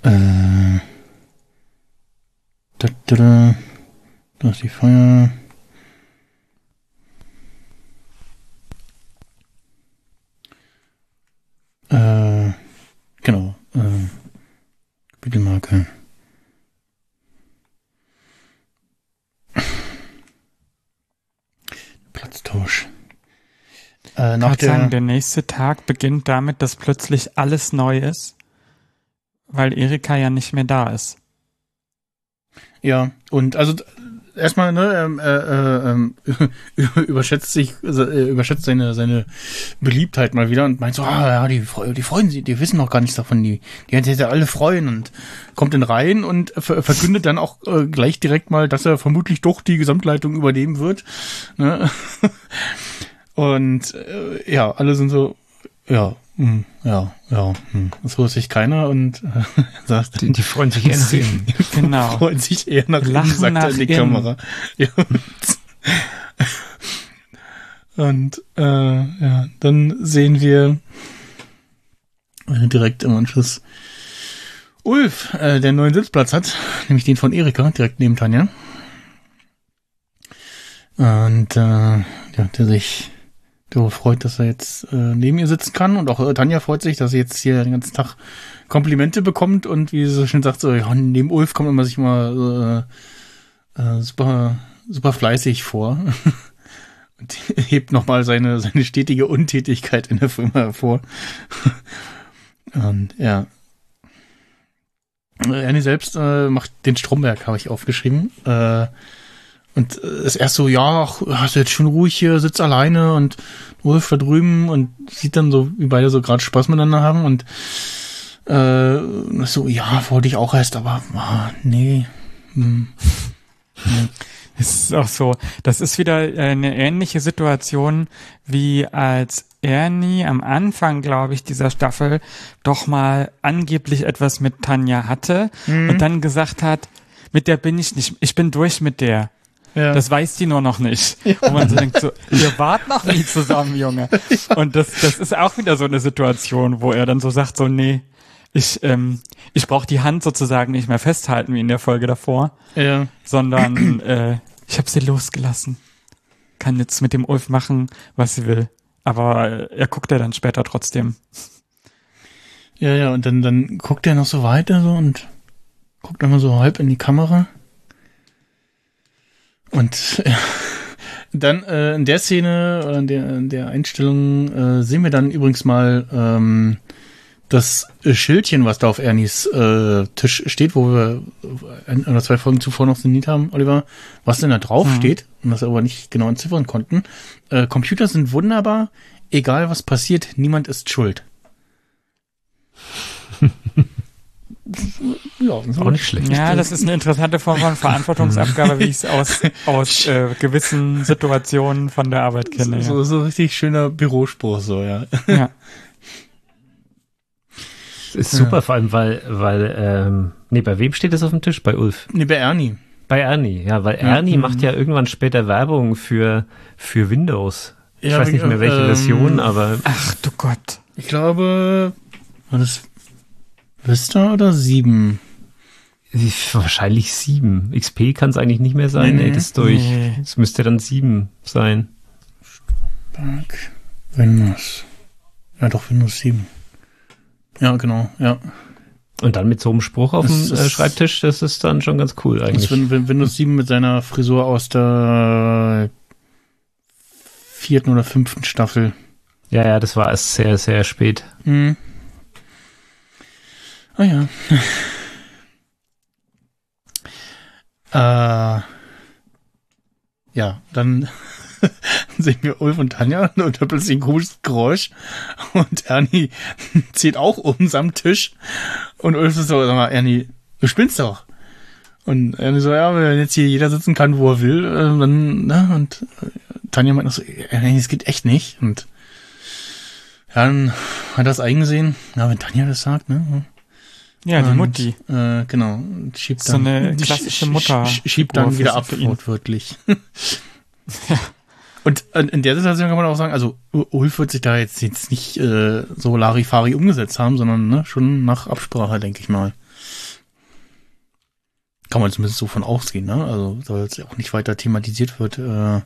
Äh. Da, da, ist die Feier. Äh, genau. Äh, Kapitelmarke. Platztausch. Äh, nach Kann sagen, der, der nächste Tag beginnt damit, dass plötzlich alles neu ist, weil Erika ja nicht mehr da ist. ja, und also erstmal, ne, ähm, äh, äh, ähm, <laughs> überschätzt sich, äh, überschätzt seine, seine Beliebtheit mal wieder und meint so, ah, ja, die, die freuen sich, die wissen noch gar nichts davon, die, die werden sich ja alle freuen und kommt dann rein und ver verkündet dann auch äh, gleich direkt mal, dass er vermutlich doch die Gesamtleitung übernehmen wird, ne? <laughs> Und äh, ja, alle sind so, ja, hm, ja, ja, hm. das wusste sich keiner und äh, <laughs> sagt, Die, die freuen sich eher nach innen. <laughs> <laughs> Genau. freuen sich eher nach Lachen innen, sagt er nach in die innen. Kamera. Ja. Und äh, ja, dann sehen wir äh, direkt im Anschluss Ulf, äh, der einen neuen Sitzplatz hat, nämlich den von Erika, direkt neben Tanja. Und äh, ja, der sich darüber freut, dass er jetzt äh, neben ihr sitzen kann. Und auch äh, Tanja freut sich, dass sie jetzt hier den ganzen Tag Komplimente bekommt und wie sie so schön sagt, so, ja, neben Ulf kommt immer sich mal äh, äh, super, super fleißig vor. <laughs> und <laughs> hebt nochmal seine, seine stetige Untätigkeit in der Firma hervor. <laughs> und ja. Ernie selbst äh, macht den Stromberg, habe ich aufgeschrieben. Äh, und äh, ist erst so, ja, ach, hast du jetzt schön ruhig hier, sitzt alleine und Ulf da drüben und sieht dann so, wie beide so gerade Spaß miteinander haben und äh, so, ja, wollte ich auch erst, aber ah, nee. Hm. <laughs> Es ist auch so, das ist wieder äh, eine ähnliche Situation, wie als Ernie am Anfang, glaube ich, dieser Staffel doch mal angeblich etwas mit Tanja hatte und dann gesagt hat, mit der bin ich nicht, ich bin durch mit der. Ja. Das weiß die nur noch nicht. Und man so denkt so, ihr wart noch nie zusammen, Junge. Und das, das ist auch wieder so eine Situation, wo er dann so sagt, so, nee, ich, ähm, ich brauche die Hand sozusagen nicht mehr festhalten wie in der Folge davor, Ja. sondern äh, ich habe sie losgelassen. Kann jetzt mit dem Ulf machen, was sie will. Aber er guckt ja dann später trotzdem. Ja, ja, und dann, dann guckt er noch so weiter so und guckt immer so halb in die Kamera. Und ja, dann äh, in der Szene, oder in der, in der Einstellung, äh, sehen wir dann übrigens mal ähm, das Schildchen, was da auf Ernies äh, Tisch steht, wo wir ein oder zwei Folgen zuvor noch signiert haben, Oliver, was denn da drauf steht und was wir aber nicht genau entziffern konnten. Äh, Computer sind wunderbar, egal was passiert, niemand ist schuld. <laughs> ja, Auch nicht schlecht. Ja, das ist eine interessante Form von Verantwortungsabgabe, wie ich es aus, <laughs> aus äh, gewissen Situationen von der Arbeit kenne. So, so richtig schöner Bürospruch, so, ja. Ja. ja. <laughs> Ist super, vor allem, weil, weil, ähm, nee, bei wem steht das auf dem Tisch? Bei Ulf. Nee, bei Ernie. Bei Ernie, ja, weil Ernie macht ja irgendwann später Werbung für, für Windows. Ich Ja, weiß nicht mehr welche ähm, Version, aber Ach du Gott. Ich glaube, war das Vista oder sieben? wahrscheinlich sieben. XP kann es eigentlich nicht mehr sein. Nee, Nee, nee. das ist durch. Nee. Es müsste dann sieben sein. Back, Windows. Ja, doch, Windows 7. Ja, genau, ja. Und dann mit so einem Spruch auf Das dem äh, ist- Schreibtisch, das ist dann schon ganz cool eigentlich. Win Windows 7 mit seiner Frisur aus der vierten oder fünften Staffel. Ja, ja, das war erst sehr, sehr spät. Hm. Ah ja. <laughs> äh, ja, dann <laughs> sehen wir Ulf und Tanja und da plötzlich ein komisches Geräusch und Ernie <laughs> zieht auch um am Tisch und Ulf ist so, sag mal, Ernie, du spinnst doch. Und Ernie so, ja, wenn jetzt hier jeder sitzen kann, wo er will, äh, dann, ne, und äh, Tanja meint noch so, Ernie, das geht echt nicht und dann hat er es eingesehen. Ja, wenn Tanja das sagt, ne? Ja, die Und, Mutti. Äh, genau. Schiebt So dann, eine klassische sch- sch- Mutter- sch- Schiebt dann wieder ab, wortwörtlich. <laughs> Und in in der Situation kann man auch sagen, also Ulf wird sich da jetzt, jetzt nicht äh, so Larifari umgesetzt haben, sondern ne, schon nach Absprache, denke ich mal. Kann man zumindest so von ausgehen, ne? Also, soll jetzt auch nicht weiter thematisiert wird, äh,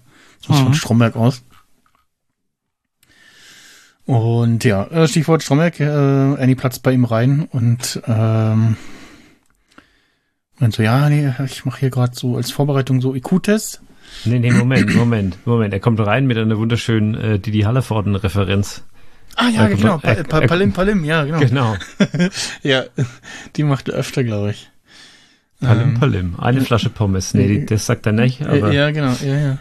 sonst Mhm. von Stromberg aus. Und ja, äh, Stichwort Stromberg, äh, Annie platzt bei ihm rein und ähm, und so, ja, nee, ich mache hier gerade so als Vorbereitung so IQ-Test. Nee, nee, Moment, Moment, Moment. Er kommt rein mit einer wunderschönen äh, Didi Hallervorden-Referenz. Ah ja, guck genau, äh, pa pa äh, Palim, Palim, ja, genau. Genau. <laughs> Ja, die macht er öfter, glaube ich. Palim, Ähm, Palim. Eine Flasche Pommes. Nee, die, das sagt er nicht, aber Äh, ja, genau, ja, ja.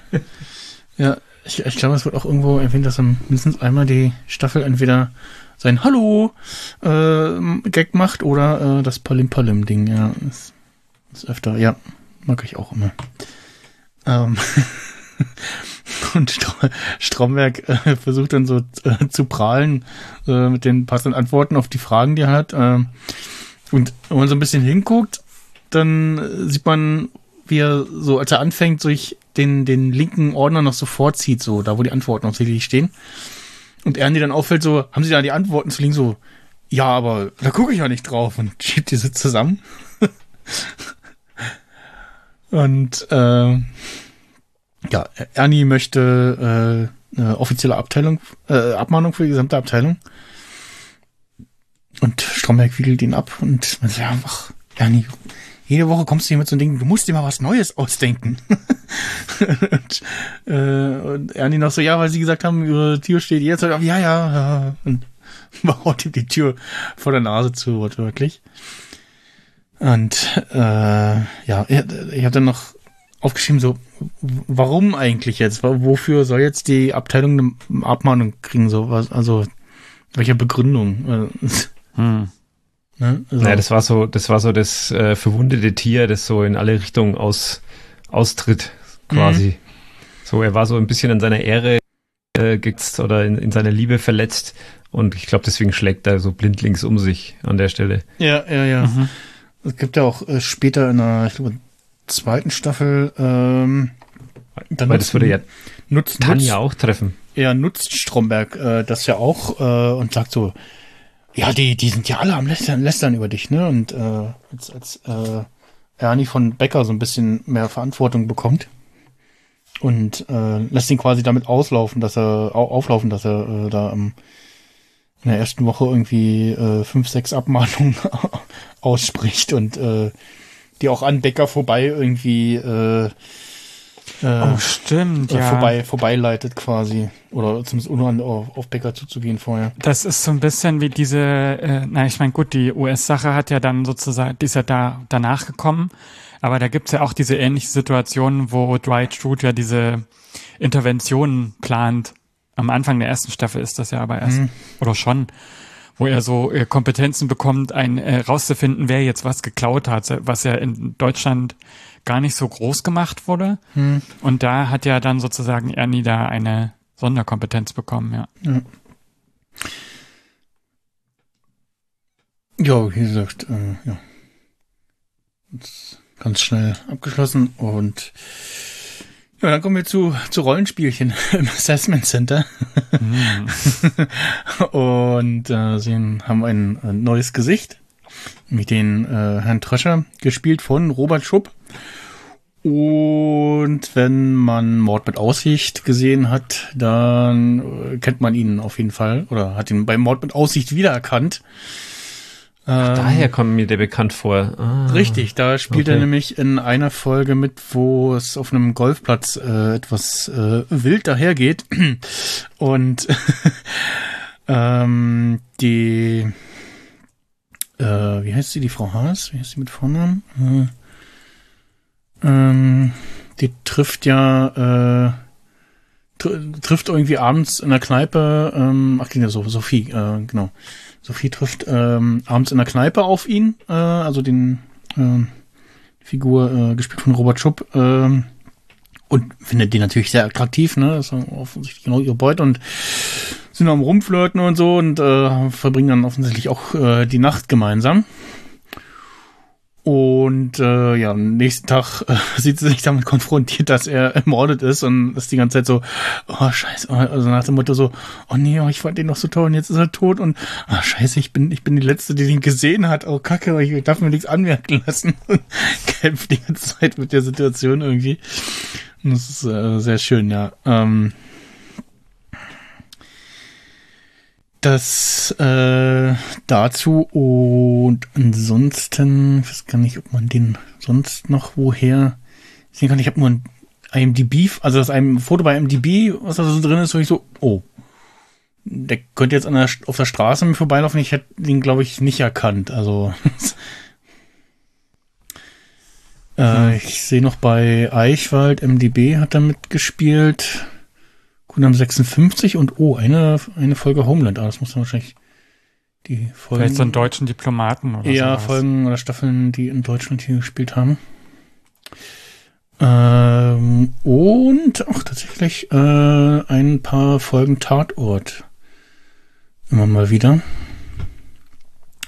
ja, ich, ich glaube, es wird auch irgendwo erwähnt, dass dann mindestens einmal die Staffel entweder sein Hallo äh, Gag macht oder äh, das Palim Palim Ding, ja. Ist, ist öfter, ja. Mag ich auch immer. Ähm, <laughs> und Stro Stromberg äh, versucht dann so äh, zu prahlen äh, mit den passenden Antworten auf die Fragen, die er hat. ähm, und wenn man so ein bisschen hinguckt, dann äh, sieht man, wie er so, als er anfängt, sich den, den linken Ordner noch so vorzieht, so, da wo die Antworten hauptsächlich stehen. Und Ernie dann auffällt, so, haben sie da die Antworten zu liegen, so, ja, aber da gucke ich ja nicht drauf und <laughs> schiebt diese zusammen. <laughs> und äh, ja, Ernie möchte äh, eine offizielle Abteilung, äh, Abmahnung für die gesamte Abteilung. Und Stromberg wiegelt ihn ab und man sagt, ach, Ernie, jede Woche kommst du hier mit so einem Ding, du musst dir mal was Neues ausdenken. <laughs> und, äh, und Ernie noch so, ja, weil sie gesagt haben, ihre Tür steht jetzt, ja, ja, ja. Und <laughs> haut ihm die Tür vor der Nase zu, wortwörtlich. Und äh, ja, ich, ich habe dann noch aufgeschrieben, so, warum eigentlich jetzt? Wofür soll jetzt die Abteilung eine Abmahnung kriegen? So, was, also, welche Begründung? <laughs> Hm. Ne? also, naja, das war so, das war so das äh, verwundete Tier, das so in alle Richtungen aus, austritt, quasi. So, er war so ein bisschen an seiner Ehre äh, oder in, in seiner Liebe verletzt. Und ich glaube, deswegen schlägt er so blindlings um sich an der Stelle. Ja, ja, ja. Es gibt ja auch äh, später in der, ich glaube, zweiten Staffel ähm, Dann Weil das würde ja nutzt, Tanja nutzt, auch treffen. er nutzt Stromberg äh, das ja auch äh, und sagt so, ja, die, die sind ja alle am Lästern, Lästern über dich, ne? Und äh, als, als äh, Ernie von Becker so ein bisschen mehr Verantwortung bekommt und äh, lässt ihn quasi damit auslaufen, dass er au auflaufen, dass er äh, da ähm, in der ersten Woche irgendwie äh, fünf, sechs Abmahnungen <laughs> ausspricht und äh, die auch an Becker vorbei irgendwie äh, äh, Oh, stimmt, äh, ja. vorbei, vorbeileitet quasi. Oder zumindest ohne auf, auf Becker zuzugehen vorher. Das ist so ein bisschen wie diese, äh, na ich meine, gut, die US-Sache hat ja dann sozusagen, die ist ja da danach gekommen, aber da gibt's ja auch diese ähnliche Situation, wo Dwight Schrute ja diese Interventionen plant. Am Anfang der ersten Staffel ist das ja aber erst, oder schon, wo er so äh, Kompetenzen bekommt, ein äh, rauszufinden, wer jetzt was geklaut hat, was ja in Deutschland gar nicht so groß gemacht wurde. Und da hat ja dann sozusagen Ernie da eine Sonderkompetenz bekommen, ja. Ja, wie gesagt, äh, ja. Ganz schnell abgeschlossen und ja, dann kommen wir zu, zu Rollenspielchen <laughs> im Assessment Center. <laughs> und äh, sie haben ein, ein neues Gesicht mit den äh, Herrn Tröscher, gespielt von Robert Schupp. Und wenn man Mord mit Aussicht gesehen hat, dann äh, kennt man ihn auf jeden Fall oder hat ihn beim Mord mit Aussicht wiedererkannt. Ähm, Daher kommt mir der bekannt vor. Ah. Richtig, da spielt er okay. nämlich in einer Folge mit, wo es auf einem Golfplatz äh, etwas äh, wild dahergeht. <clears throat> Und <laughs> ähm, die, äh, wie heißt sie, die Frau Haas? Wie heißt sie mit Vornamen? Äh, ähm, die trifft ja, äh, tr trifft irgendwie abends in der Kneipe, ähm, ach, ja, so, Sophie, äh, genau. Sophie trifft ähm, abends in der Kneipe auf ihn, äh, also den äh, Figur äh, gespielt von Robert Schupp, ähm, und findet den natürlich sehr attraktiv, ne? Das ist offensichtlich genau ihre Beute und sind am Rumflirten und so und äh, verbringen dann offensichtlich auch äh, die Nacht gemeinsam. Und äh, ja, am nächsten Tag äh, <laughs> sieht sie sich damit konfrontiert, dass er ermordet ist und ist die ganze Zeit so, oh scheiße, also nach dem Motto so, oh nee, oh, ich fand den noch so toll und jetzt ist er tot und ah scheiße, ich bin ich bin die letzte, die den gesehen hat. Oh Kacke, ich darf mir nichts anmerken lassen. <laughs> Kämpft die ganze Zeit mit der Situation irgendwie. Und das ist äh, sehr schön, ja. Ähm, das äh, dazu und ansonsten, ich weiß gar nicht, ob man den sonst noch woher. Ich sehe gar nicht, ich habe nur ein IMDb, also das einem Foto bei IMDb, was da so drin ist, wo ich so, oh, der könnte jetzt an der, auf der Straße mit vorbeilaufen. Ich hätte ihn, glaube ich, nicht erkannt. Also <laughs> äh, ich sehe noch bei Eichwald, MDB hat er mitgespielt. Gundam 56 und oh, eine, eine Folge Homeland. Ah, das muss dann wahrscheinlich die Folgen. Vielleicht so einen deutschen Diplomaten oder ja, sowas. Folgen oder Staffeln, die in Deutschland hier gespielt haben. Ähm, und auch tatsächlich äh, ein paar Folgen Tatort. Immer mal wieder.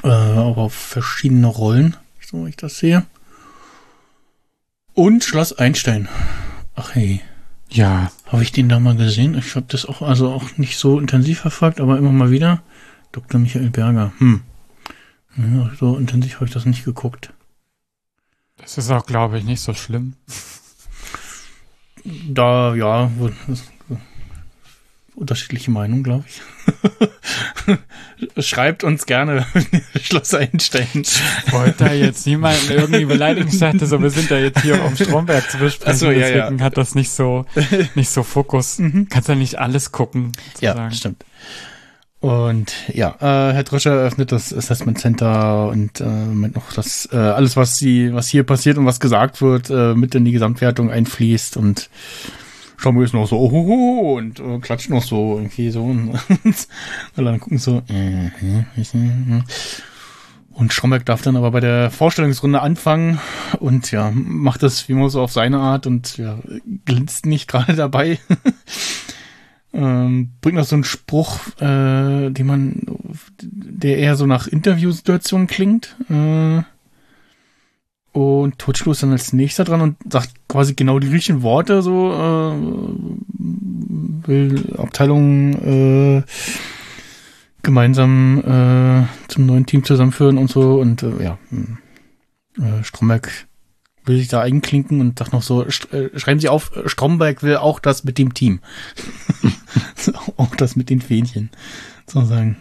Äh, auch auf verschiedene Rollen, so wie ich das sehe. Und Schloss Einstein. Ach hey. Ja, Habe ich den da mal gesehen? Ich habe das auch, also auch nicht so intensiv verfolgt, aber immer mal wieder. Dr. Michael Berger. Hm. Ja, so intensiv habe ich das nicht geguckt. das ist auch, glaube ich, nicht so schlimm. Da, ja, unterschiedliche Meinung, glaube ich. <laughs> Schreibt uns gerne <laughs> Schloss Einstein. Wollte da jetzt niemanden irgendwie beleidigen. Ich dachte so, wir sind da jetzt hier, um Stromberg zu besprechen. So, ja, ja. deswegen hat das nicht so, nicht so Fokus. Kannst ja nicht alles gucken. Ja, sozusagen. stimmt. Und ja, äh, Herr Dröscher eröffnet das Assessment Center und äh, mit noch das äh, alles, was sie, was hier passiert und was gesagt wird, äh, mit in die Gesamtwertung einfließt und Stromberg ist noch so ohoho und äh, klatscht noch so irgendwie so und, <laughs> und dann gucken so äh, äh, äh, und Stromberg darf dann aber bei der Vorstellungsrunde anfangen und ja, macht das wie immer so auf seine Art und ja, glänzt nicht <laughs> gerade dabei. <laughs> ähm, bringt noch so einen Spruch, äh, den man, der eher so nach Interviewsituationen klingt. Äh, Und Totschlo ist dann als nächster dran und sagt quasi genau die richtigen Worte, so äh, will Abteilung äh, gemeinsam äh, zum neuen Team zusammenführen und so. Und äh, ja, äh, Stromberg will sich da einklinken und sagt noch so, sch äh, schreiben Sie auf, äh, Stromberg will auch das mit dem Team. <laughs> auch das mit den Fähnchen, sozusagen.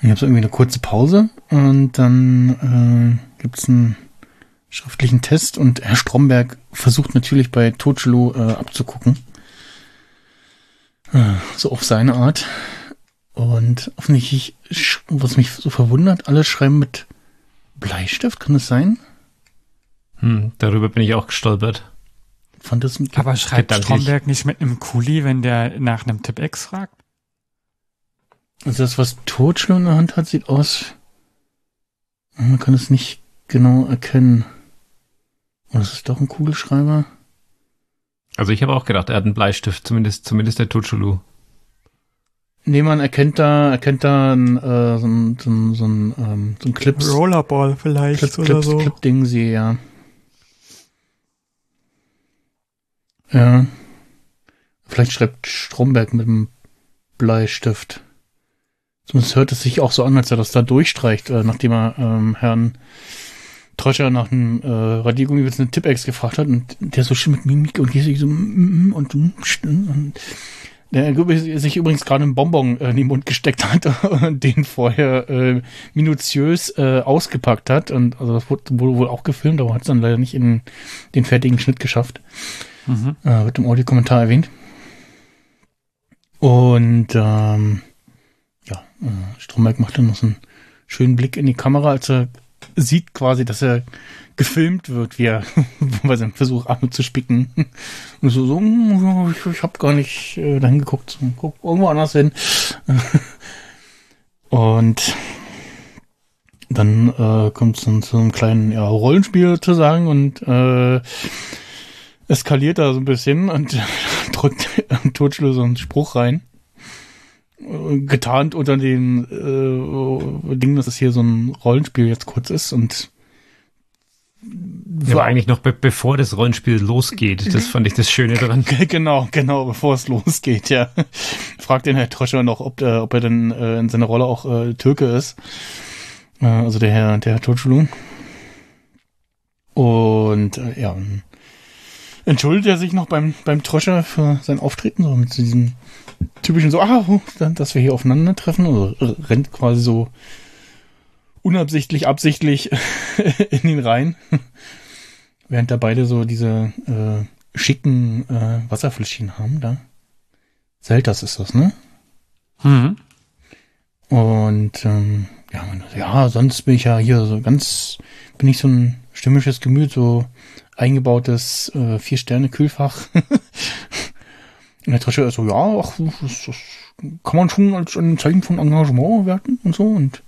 Dann gab es irgendwie eine kurze Pause und dann äh, gibt es einen schriftlichen Test und Herr Stromberg versucht natürlich bei Totschelo äh, abzugucken. Äh, so auf seine Art. Und offensichtlich, was mich so verwundert, alle schreiben mit Bleistift, kann das sein? Hm, darüber bin ich auch gestolpert. Fand das Aber schreibt. Stromberg nicht mit einem Kuli, wenn der nach einem Tipp-X fragt? Also das, was Totschlo in der Hand hat, sieht aus. Man kann es nicht genau erkennen. Und das ist doch ein Kugelschreiber. Also ich habe auch gedacht, er hat einen Bleistift, zumindest, zumindest der Tuchulu. Nee, man erkennt da, erkennt da ein, äh, so ein, so ein, so ein, ähm, so ein Clips, Rollerball vielleicht Clip, Clips, Clip-Ding sie, ja. Ja. Vielleicht schreibt Stromberg mit dem Bleistift. Zumindest hört es sich auch so an, als er das da durchstreicht, äh, nachdem er ähm, Herrn Troscher nach einem äh, Radiergummiwitz einen Tippex gefragt hat und der so schön mit Mimik und Gestik so mm, und, mm, und der sich übrigens gerade einen Bonbon äh, in den Mund gesteckt hat <laughs> und den vorher äh, minutiös äh, ausgepackt hat. Und also das wurde wohl, wohl auch gefilmt, aber hat es dann leider nicht in den fertigen Schnitt geschafft. Mhm. Äh, wird im Audiokommentar erwähnt. Und ähm, äh, Stromberg macht dann noch so einen schönen Blick in die Kamera, als er sieht quasi, dass er gefilmt wird, wie er <laughs> bei seinem Versuch Arme zu spicken. Und so, so "Mm, ich, ich habe gar nicht äh, dahin geguckt, so, guck irgendwo anders hin. <laughs> Und dann äh, kommt es dann zu einem kleinen ja, Rollenspiel sozusagen und äh, eskaliert da so ein bisschen und <laughs> drückt Totschlo so einen Spruch rein. Getarnt unter dem äh, Ding, dass es hier so ein Rollenspiel jetzt kurz ist und Ja, aber eigentlich noch be bevor das Rollenspiel losgeht. Das fand ich das Schöne dran. <laughs> Genau, genau, bevor es losgeht, ja. <laughs> Fragt den Herr Troscher noch, ob, der, ob er denn äh, in seiner Rolle auch äh, Türke ist. Äh, also der Herr, der Herr Totschulu. Und äh, ja, entschuldigt er sich noch beim, beim Troscher für sein Auftreten, so mit diesem typischen so, ah, dass wir hier aufeinandertreffen. Also rennt quasi so unabsichtlich, absichtlich <laughs> in ihn rein. <laughs> Während da beide so diese äh, schicken äh, Wasserfläschchen haben da. Selters ist das, ne? Mhm. Und ähm, ja, ja, sonst bin ich ja hier so ganz, bin ich so ein stimmisches Gemüt, so eingebautes äh, Vier-Sterne-Kühlfach. <laughs> Und der Trascher ist so, ja, ach, das, das kann man schon als ein Zeichen von Engagement werten und so. Und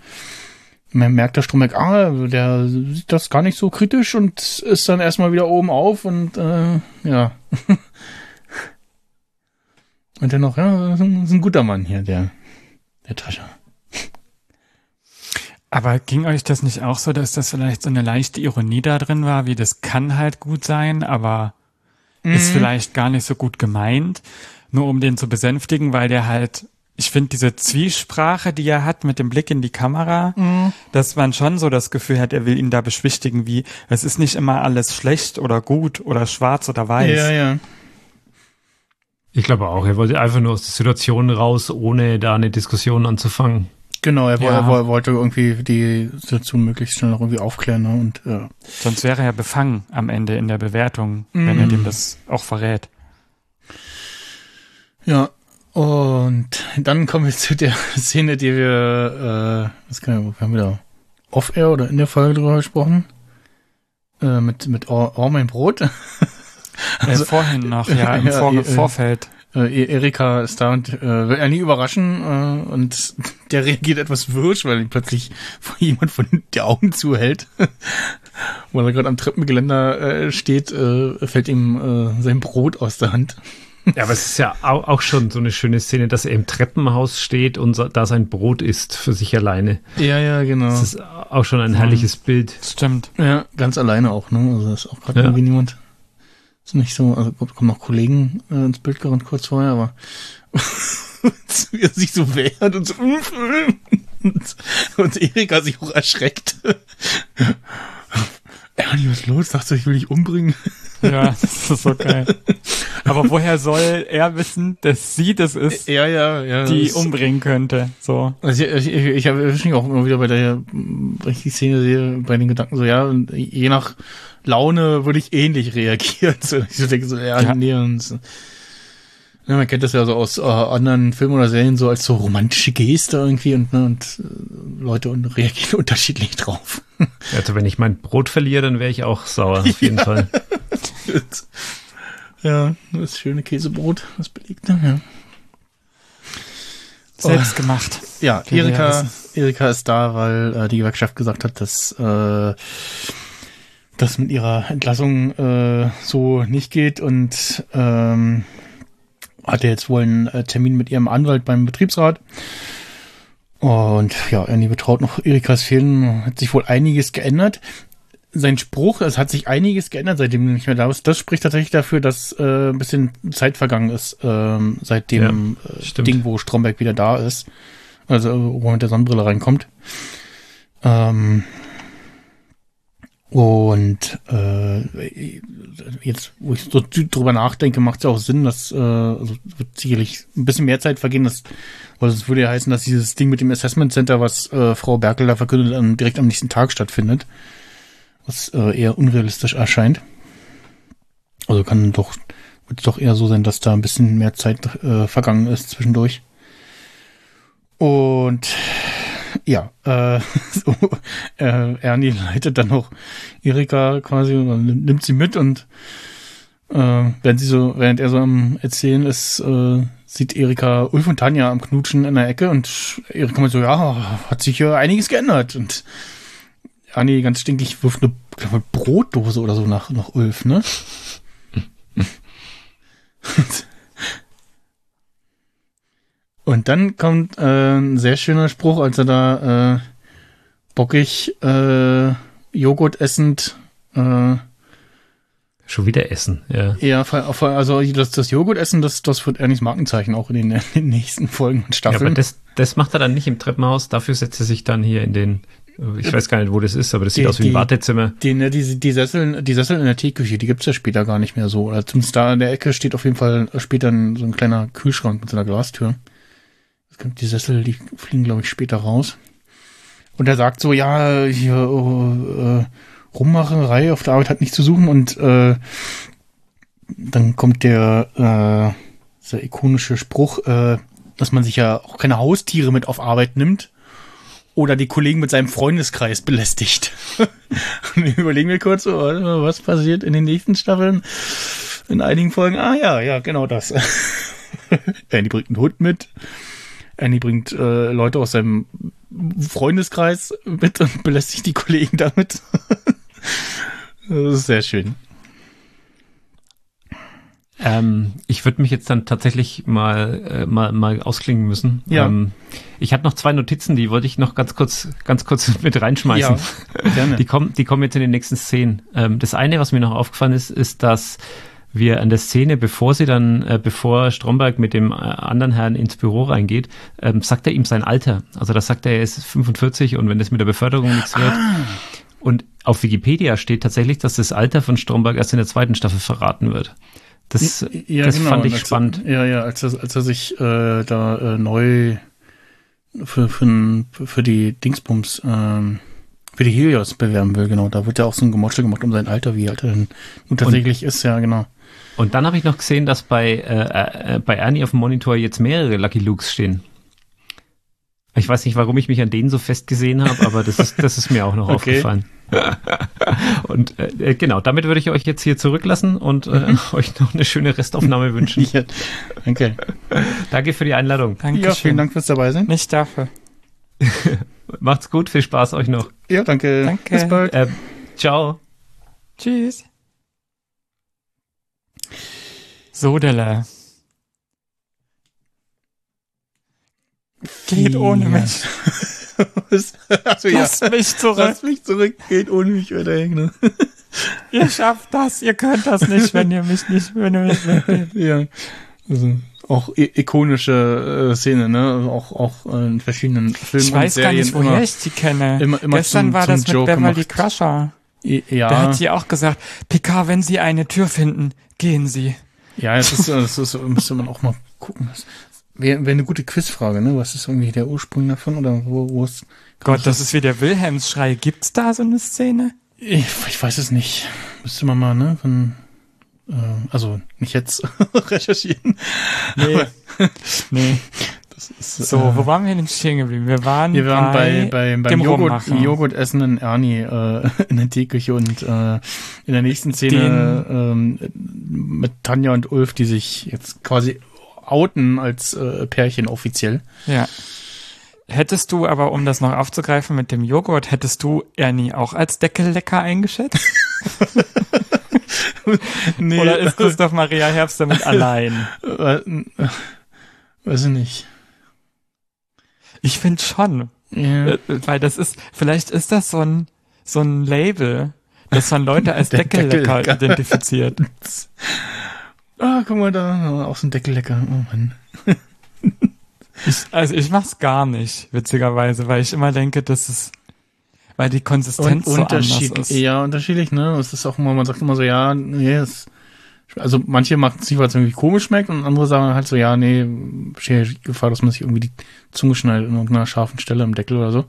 man merkt der Stromberg, ah, der sieht das gar nicht so kritisch und ist dann erstmal wieder oben auf und äh, ja. <laughs> und dennoch, ja, ist ein, ist ein guter Mann hier, der, der Trascher. Aber ging euch das nicht auch so, dass das vielleicht so eine leichte Ironie da drin war, wie das kann halt gut sein, aber ist vielleicht gar nicht so gut gemeint, nur um den zu besänftigen, weil der halt, ich finde diese Zwiesprache, die er hat mit dem Blick in die Kamera, dass man schon so das Gefühl hat, er will ihn da beschwichtigen, wie es ist nicht immer alles schlecht oder gut oder schwarz oder weiß. Ja, ja. Ich glaube auch, er wollte einfach nur aus der Situation raus, ohne da eine Diskussion anzufangen. Genau, er, Ja. er, wo- er wollte irgendwie die Situation möglichst schnell noch irgendwie aufklären. Ne? Und äh, Sonst wäre er befangen am Ende in der Bewertung, wenn er dem das auch verrät. ja, und dann kommen wir zu der <laughs> Szene, die wir, äh, was kann ich, haben wir da off-air oder in der Folge drüber gesprochen? Äh, mit mit oh, oh mein Brot. <laughs> äh, vorhin noch, ja, <laughs> im ja, Vor äh, Vorfeld. Äh, Erika ist da und äh, will Annie überraschen äh, und <laughs> der reagiert etwas wirsch, weil ihm plötzlich <laughs> jemand von die Augen zuhält. <laughs> weil er gerade am Treppengeländer äh, steht, äh, fällt ihm äh, sein Brot aus der Hand. Ja, aber es ist ja auch, schon so eine schöne Szene, dass er im Treppenhaus steht und da sein Brot isst für sich alleine. Ja, ja, genau. Das ist auch schon ein herrliches Bild. Stimmt. Ja, ganz alleine auch, ne? Also ist auch gerade Ja. irgendwie niemand. Ist nicht so, also kommen noch Kollegen äh, ins Bild gerannt kurz vorher, aber <laughs> wie er sich so wehrt und so und, <laughs> und Erika sich auch erschreckt. <laughs> Ernie, was ist los? Dachte ich will dich umbringen. Ja, <laughs> das ist so geil. Aber woher soll er wissen, dass sie das ist, Ja, ja, ja. die umbringen könnte? So. Also ich, ich, ich habe mich auch immer wieder bei der, wenn ich die Szene sehe, bei den Gedanken so, ja, und je nach Laune würde ich ähnlich reagieren. <laughs> So, ich denke so, ja, Ja. nee, und so. Ja, man kennt das ja so aus äh, anderen Filmen oder Serien so als so romantische Geste irgendwie und, ne, und äh, Leute und reagieren <laughs> unterschiedlich drauf. <laughs> Also wenn ich mein Brot verliere, dann wäre ich auch sauer, auf jeden Fall. <laughs> ja, das schöne Käsebrot, das belegte, ja. Selbst gemacht. Ja, ja Erika. Erika ist da, weil äh, die Gewerkschaft gesagt hat, dass äh, das mit ihrer Entlassung äh, so nicht geht und ähm, hatte jetzt wohl einen äh, Termin mit ihrem Anwalt beim Betriebsrat. Und ja, Ernie betraut noch Erikas Fehlen, hat sich wohl einiges geändert. Sein Spruch, es hat sich einiges geändert, seitdem er nicht mehr da ist. Das spricht tatsächlich dafür, dass äh, ein bisschen Zeit vergangen ist, ähm, seit dem äh, stimmt. Ding, wo Stromberg wieder da ist. Also, wo er mit der Sonnenbrille reinkommt. Ähm, und äh, jetzt, wo ich so drüber nachdenke, macht es auch Sinn, dass äh, also wird sicherlich ein bisschen mehr Zeit vergehen, dass, weil es würde ja heißen, dass dieses Ding mit dem Assessment Center, was äh, Frau Berkel da verkündet, dann direkt am nächsten Tag stattfindet. Was äh, eher unrealistisch erscheint. Also kann doch, wird es doch eher so sein, dass da ein bisschen mehr Zeit äh, vergangen ist zwischendurch. Und ja, äh, <laughs> so, äh, Ernie leitet dann noch Erika quasi und nimmt sie mit und äh, während sie so, während er so am Erzählen ist, äh, sieht Erika Ulf und Tanja am Knutschen in der Ecke und Erika meint so, ja, hat sich ja einiges geändert und Ernie ganz stinkig wirft eine glaub ich, Brotdose oder so nach, nach Ulf, ne? <laughs> Und dann kommt äh, ein sehr schöner Spruch, als er da äh, bockig äh, Joghurt essend äh, Schon wieder essen, ja. ja, also das, das Joghurt essen, das, das wird Ernies Markenzeichen auch in den, in den nächsten Folgen und Ja, aber Staffeln. das, das macht er dann nicht im Treppenhaus, dafür setzt er sich dann hier in den, ich weiß gar nicht, wo das ist, aber das sieht Die- aus wie ein die- Wartezimmer. die, ne, die, die, Sessel, die Sessel in der Teeküche, die gibt's ja später gar nicht mehr so. Oder zumindest da in der Ecke steht auf jeden Fall später ein, so ein kleiner Kühlschrank mit so einer Glastür. Die Sessel, die fliegen, glaube ich, später raus. Und er sagt so, ja, hier, äh, Rummacherei auf der Arbeit hat nichts zu suchen und äh, dann kommt der, äh, dieser ikonische Spruch, äh, dass man sich ja auch keine Haustiere mit auf Arbeit nimmt oder die Kollegen mit seinem Freundeskreis belästigt. <laughs> Und überlegen wir kurz, was passiert in den nächsten Staffeln? In einigen Folgen, ah ja, ja, genau das. Andy bringt einen Hund mit. Andy bringt äh, Leute aus seinem Freundeskreis mit und <laughs> belästigt die Kollegen damit. <laughs> das ist sehr schön. Ähm, ich würde mich jetzt dann tatsächlich mal, äh, mal, mal ausklingen müssen. Ja. Ähm, ich habe noch zwei Notizen, die wollte ich noch ganz kurz, ganz kurz <laughs> mit reinschmeißen. Ja, gerne. Die kommen, die kommen jetzt in den nächsten Szenen. Ähm, das eine, was mir noch aufgefallen ist, ist, dass wir an der Szene, bevor sie dann, äh, bevor Stromberg mit dem äh, anderen Herrn ins Büro reingeht, ähm, sagt er ihm sein Alter. Also da sagt er, er ist 45 und wenn das mit der Beförderung nichts wird. Und auf Wikipedia steht tatsächlich, dass das Alter von Stromberg erst in der zweiten Staffel verraten wird. Das, Ja, das genau. fand ich Und als, spannend. Ja, ja, als er, als er sich äh, da äh, neu für, für, für die Dingsbums, ähm, für die Helios bewerben will, genau. Da wird ja auch so ein Gemotschel gemacht um sein Alter, wie alt er denn nun tatsächlich ist, ja, genau. Und dann habe ich noch gesehen, dass bei, äh, äh, bei Ernie auf dem Monitor jetzt mehrere Lucky Lukes stehen. Ich weiß nicht, warum ich mich an denen so fest gesehen habe, aber das ist, das ist mir auch noch <laughs> Okay. aufgefallen. <laughs> und äh, genau, damit würde ich euch jetzt hier zurücklassen und äh, <laughs> euch noch eine schöne Restaufnahme wünschen. Ja, danke. Danke für die Einladung. Dankeschön. Ja, vielen Dank fürs dabei sein. Nicht dafür. Macht's gut, viel Spaß euch noch. Ja, danke. Danke. Bis bald. Äh, ciao. Tschüss. Sodele. Geht ohne mich. <laughs> also, Lasst mich zurück. Lasst mich zurück. Geht ohne mich oder ne? <laughs> ihr schafft das. Ihr könnt das nicht, wenn ihr mich nicht, wenn ihr mich mitnehmt. <laughs> Ja. Also, auch ikonische äh, Szene, ne? Also auch auch in verschiedenen Filmen Ich weiß und Serien gar nicht, woher immer, ich die kenne. Immer, immer Gestern zum, war zum das mit Beverly gemacht. Crusher. Ja. Da hat sie auch gesagt, Picard, wenn Sie eine Tür finden, gehen Sie ja, das ist, das ist, müsste man auch mal gucken. Wäre wär eine gute Quizfrage, ne? Was ist irgendwie der Ursprung davon oder wo, wo ist? Gott, das ist wie der Wilhelmsschrei. Gibt's da so eine Szene? Ich, ich weiß es nicht. Müsste man mal, ne? Von, äh, also nicht jetzt <laughs> recherchieren. Nee. nee. So, äh, wo waren wir denn stehen geblieben? Wir waren, Wir waren bei, bei, dem beim Joghurt. Joghurt essenden Ernie äh, <laughs> in der Teeküche und äh, in der nächsten Szene ähm, mit Tanja und Ulf, die sich jetzt quasi outen als äh, Pärchen offiziell. Ja. Hättest du aber, um das noch aufzugreifen mit dem Joghurt, hättest du Ernie auch als Deckellecker eingeschätzt? <laughs> Nee, Oder ist Christoph Maria Herbst damit allein? äh, äh, weiß ich nicht. Ich finde schon. Ja. Äh, Weil das ist, vielleicht ist das so ein, so ein Label, das man Leute als <laughs> Deckellecker Deckellecker. identifiziert. <laughs> Ah, guck mal da, aus dem Deckel lecker. Oh Mann. <laughs> Ich, also ich mach's gar nicht, witzigerweise, weil ich immer denke, dass es, weil die Konsistenz Und so anders ist. ja, unterschiedlich, ne? Es ist auch immer, man sagt immer so, ja, nee, es, also manche machen es nicht, weil es irgendwie komisch schmeckt und andere sagen halt so, ja, nee, besteht Gefahr, dass man sich irgendwie die Zunge schneidet an irgendeiner scharfen Stelle im Deckel oder so.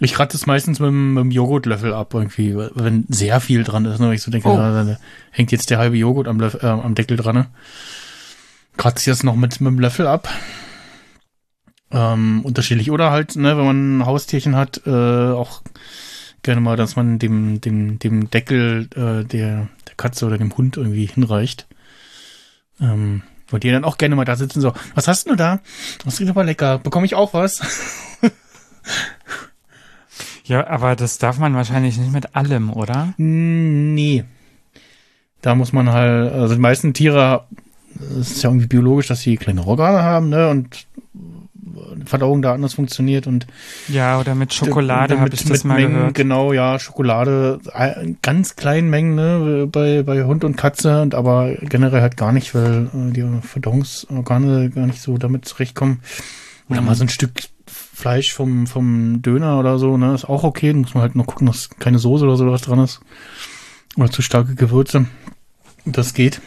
Ich rate es meistens mit, dem- mit dem Joghurtlöffel ab, irgendwie, wenn sehr viel dran ist, ne? Weil ich so denke, Oh. da, da hängt jetzt der halbe Joghurt am, Löff, äh, am Deckel dran, ne? Kratze ich das noch mit, mit dem Löffel ab. Ähm, unterschiedlich. Oder halt, ne, wenn man ein Haustierchen hat, äh, auch gerne mal, dass man dem, dem, dem Deckel äh, der Katze oder dem Hund irgendwie hinreicht. Ähm, weil die dann auch gerne mal da sitzen, so, was hast du da? Das ist aber lecker. Bekomme ich auch was? Ja, aber das darf man wahrscheinlich nicht mit allem, oder? Nee. Da muss man halt, also die meisten Tiere, es ist ja irgendwie biologisch, dass sie kleine Organe haben, ne, und Verdauung da anders funktioniert und Ja, oder mit Schokolade habe ich das mit mal Mengen, gehört. Genau, ja, Schokolade äh, in ganz kleinen Mengen, ne, bei, bei Hund und Katze, und aber generell halt gar nicht, weil äh, die Verdauungsorgane gar nicht so damit zurechtkommen. Oder Mhm. mal so ein Stück Fleisch vom, vom Döner oder so, ne, ist auch okay. Muss man halt noch gucken, dass keine Soße oder so was dran ist. Oder zu starke Gewürze. Das geht.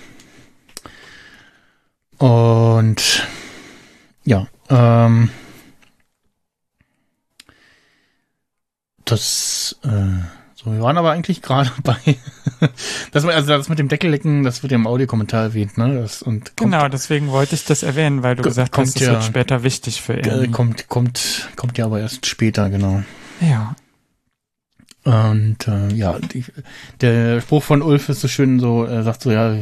Und ja, ähm, das, äh, so, wir waren aber eigentlich gerade <laughs> bei, das, also das mit dem Deckellecken, das wird ja im Audiokommentar erwähnt, ne? Das, und kommt, Genau, deswegen wollte ich das erwähnen, weil du gesagt kommt hast, das ja- wird später wichtig für Ernie. kommt, kommt, kommt ja aber erst später, genau. Ja. Und äh, ja, die, der Spruch von Ulf ist so schön, so er sagt so, ja,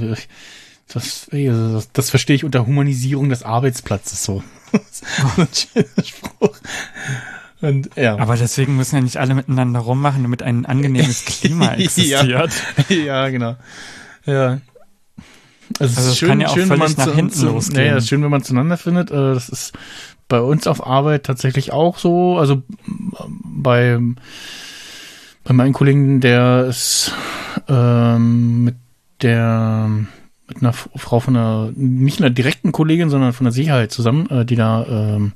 das, das, das verstehe ich unter Humanisierung des Arbeitsplatzes so. <laughs> so ein schöner Spruch. Und ja, Aber deswegen müssen ja nicht alle miteinander rummachen, damit ein angenehmes Klima <laughs> Ja. existiert. ja, genau. Ja. Also, es Also ist es schön, kann ja auch schön, wenn völlig man nach zu, hinten zu, losgehen. Naja, es ist schön, wenn man zueinander findet. Äh, Das ist bei uns auf Arbeit tatsächlich auch so. Also bei, bei meinen Kollegen, der ist ähm, mit der mit einer Frau von einer, nicht einer direkten Kollegin, sondern von der Sicherheit zusammen, äh, die da ähm,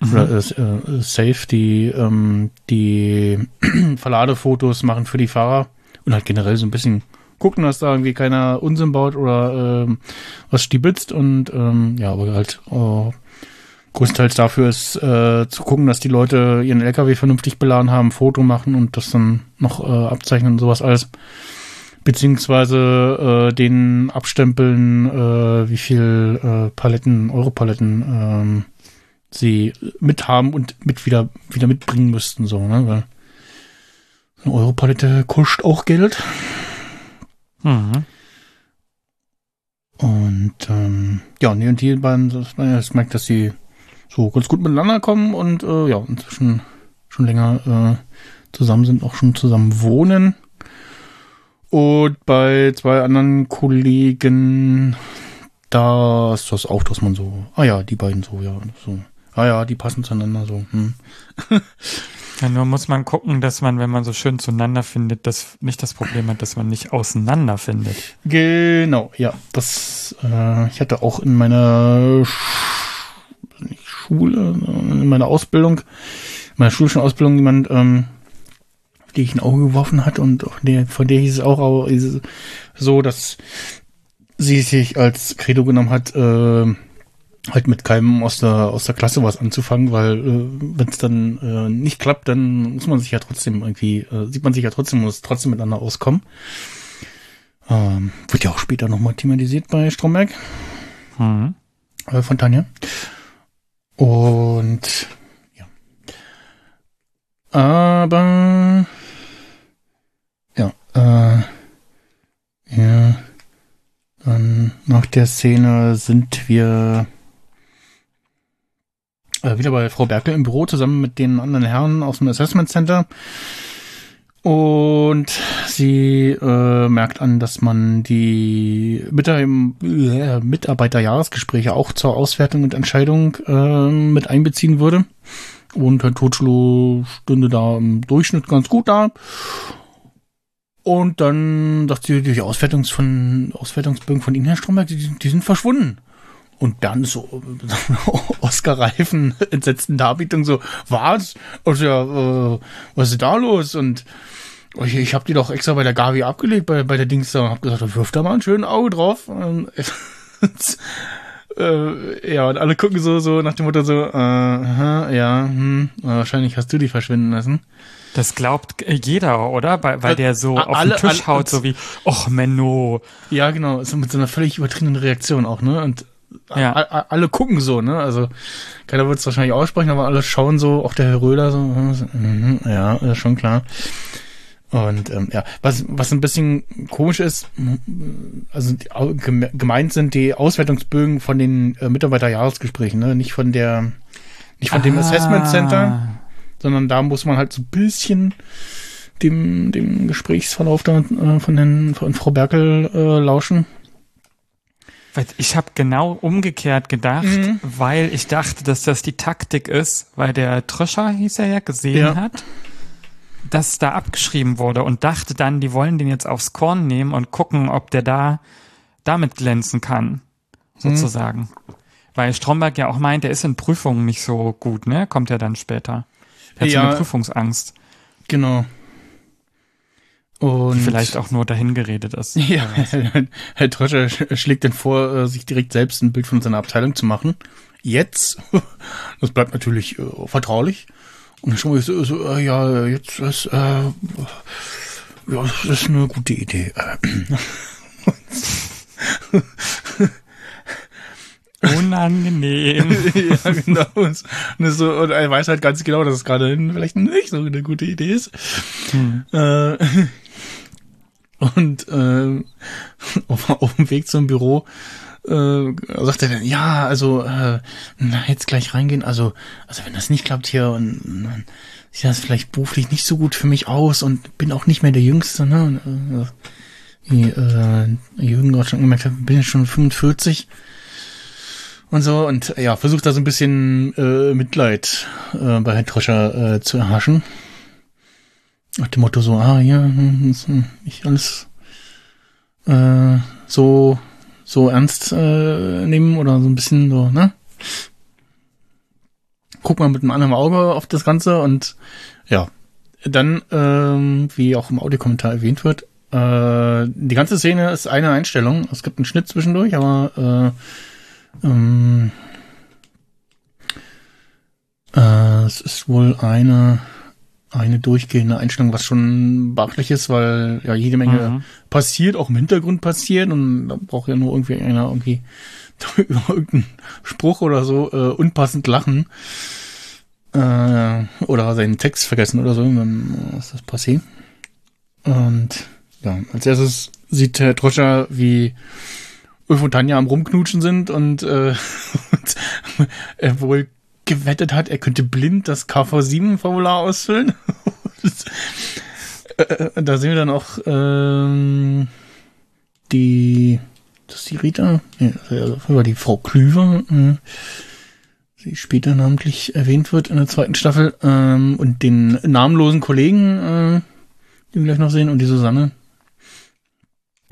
oder, äh, äh, Safe, die ähm, die <clears throat> Verladefotos machen für die Fahrer und halt generell so ein bisschen gucken, dass da irgendwie keiner Unsinn baut oder ähm, was stibitzt und ähm, ja, aber halt äh, größtenteils dafür ist äh, zu gucken, dass die Leute ihren LKW vernünftig beladen haben, Foto machen und das dann noch äh, abzeichnen und sowas alles. Beziehungsweise äh, den abstempeln, äh, wie viel äh, Paletten, Europaletten ähm, sie mithaben und mit wieder, wieder mitbringen müssten, so, ne? Weil eine Europalette kostet auch Geld. Mhm. Und ähm, ja, nee, und die beiden, das, das merkt, dass sie so ganz gut miteinander kommen und äh, ja, inzwischen schon länger äh, zusammen sind, auch schon zusammen wohnen. Und bei zwei anderen Kollegen, da ist das auch, dass man so, ah ja, die beiden so, ja, so. Ja, ja, die passen zueinander so. Hm. Ja, nur muss man gucken, dass man, wenn man so schön zueinander findet, das nicht das Problem hat, dass man nicht auseinander findet. Genau, ja. Das, äh, ich hatte auch in meiner Sch Schule, in meiner Ausbildung, in meiner schulischen Ausbildung jemand, ähm, die ich ein Auge geworfen hat und von der, von der hieß es auch, ist es so, dass sie sich als Credo genommen hat, äh, halt mit keinem aus der aus der Klasse was anzufangen, weil äh, wenn es dann äh, nicht klappt, dann muss man sich ja trotzdem irgendwie äh, sieht man sich ja trotzdem muss trotzdem miteinander auskommen. Ähm, wird ja auch später nochmal thematisiert bei Stromberg Hm. äh, von Tanja. Und ja. Aber ja, äh, ja, dann nach der Szene sind wir äh, wieder bei Frau Berkel im Büro zusammen mit den anderen Herren aus dem Assessment Center. Und sie äh, merkt an, dass man die äh, Mitarbeiterjahresgespräche auch zur Auswertung und Entscheidung äh, mit einbeziehen würde. Und Herr Totschlo stünde da im Durchschnitt ganz gut da. Und dann sagt sie, die Auswertungs von, Auswertungsbögen von Ihnen, Herr Stromberg, die, die sind verschwunden. Und ist so <laughs> Oscar-reifen, <laughs> entsetzten Darbietung so, was? Also, ja, äh, was ist da los? Und ich, ich habe die doch extra bei der Gavi abgelegt, bei, bei der Dings da, und hab gesagt, wirf da mal ein schönes Auge drauf. Und, <laughs> äh, ja, und alle gucken so, so nach dem Motto so, äh, aha, ja, hm, wahrscheinlich hast du die verschwinden lassen. Das glaubt jeder, oder? Weil, weil der so Äh, auf alle- den Tisch alle- haut, so wie, och Menno. Ja, genau, so mit so einer völlig übertriebenen Reaktion auch, ne? Und Ja. alle gucken so, ne? Also keiner wird es wahrscheinlich aussprechen, aber alle schauen so, auch der Herr Röder so, mhm, ja, ist schon klar. Und ähm, ja, was was ein bisschen komisch ist, also au- geme- gemeint sind die Auswertungsbögen von den äh, Mitarbeiterjahresgesprächen, ne? Nicht von der, nicht von dem Ah. Assessment Center, sondern da muss man halt so ein bisschen dem, dem Gesprächsverlauf da, äh, von, den, von Frau Berkel äh, lauschen. Ich habe genau umgekehrt gedacht, Mhm. weil ich dachte, dass das die Taktik ist, weil der Tröscher, hieß er ja, gesehen Ja. hat, dass da abgeschrieben wurde und dachte dann, die wollen den jetzt aufs Korn nehmen und gucken, ob der da damit glänzen kann, sozusagen. Weil Stromberg ja auch meint, er ist in Prüfungen nicht so gut, ne? Kommt ja dann später. Er hat so Ja. eine Prüfungsangst, Genau. Und die vielleicht auch nur dahin geredet ist. <laughs> Ja, Herr Tröscher sch- schlägt dann vor, äh, sich direkt selbst ein Bild von seiner Abteilung zu machen. Jetzt, <laughs> das bleibt natürlich äh, vertraulich. Und schon mal so, so äh, ja, jetzt ist, äh, ja, das ist eine gute Idee. <laughs> Unangenehm. ja, genau. Und, so, und er weiß halt ganz genau, dass es gerade vielleicht nicht so eine gute Idee ist. Äh, und äh, <laughs> auf, auf dem Weg zum Büro äh, sagt er dann, ja, also äh, na, jetzt gleich reingehen. Also, also wenn das nicht klappt hier und dann sieht das vielleicht beruflich nicht so gut für mich aus und bin auch nicht mehr der Jüngste, ne? Und, äh, wie äh, Jürgen gerade schon gemerkt hat, bin ich schon 45 und so und ja, versucht da so ein bisschen äh, Mitleid äh, bei Herrn Troscher äh, zu erhaschen. Nach dem Motto so, ah ja, hm, hm, nicht alles äh, so so ernst äh, nehmen oder so ein bisschen so, ne? Guck mal mit einem anderen Auge auf das Ganze und ja, dann, ähm, wie auch im Audiokommentar erwähnt wird, äh, die ganze Szene ist eine Einstellung. Es gibt einen Schnitt zwischendurch, aber äh, ähm, äh, es ist wohl eine eine durchgehende Einstellung, was schon beachtlich ist, weil ja jede Menge Mhm. passiert, auch im Hintergrund passiert und da braucht ja nur irgendwie einer irgendwie über <laughs> irgendeinen Spruch oder so äh, unpassend lachen äh, oder seinen Text vergessen oder so, dann ist das passiert. Und ja, als erstes sieht Herr Troscher, wie Ulf und Tanja am Rumknutschen sind und, äh, <laughs> und er wohl gewettet hat, er könnte blind das KV7-Formular ausfüllen. Und, <laughs> äh, da sehen wir dann auch ähm, die, das ist die Rita, also die Frau Klüver, äh, sie später namentlich erwähnt wird in der zweiten Staffel, ähm, und den namenlosen Kollegen, äh, den wir gleich noch sehen, und die Susanne.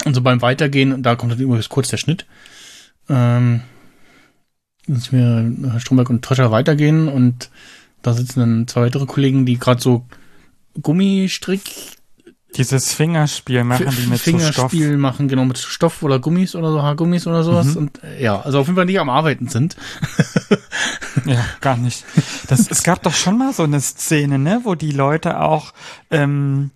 Und so beim Weitergehen, da kommt dann übrigens kurz der Schnitt, ähm, dass wir Stromberg und Trescher weitergehen und da sitzen dann zwei weitere Kollegen, die gerade so Gummistrick Dieses Fingerspiel machen die mit so Stoff. Fingerspiel machen, genau, mit Stoff oder Gummis oder so, Haargummis oder sowas. Mhm. Und äh, ja, also auf jeden Fall nicht am Arbeiten sind. <laughs> Ja, gar nicht. Das, es gab doch schon mal so eine Szene, ne, wo die Leute auch ähm,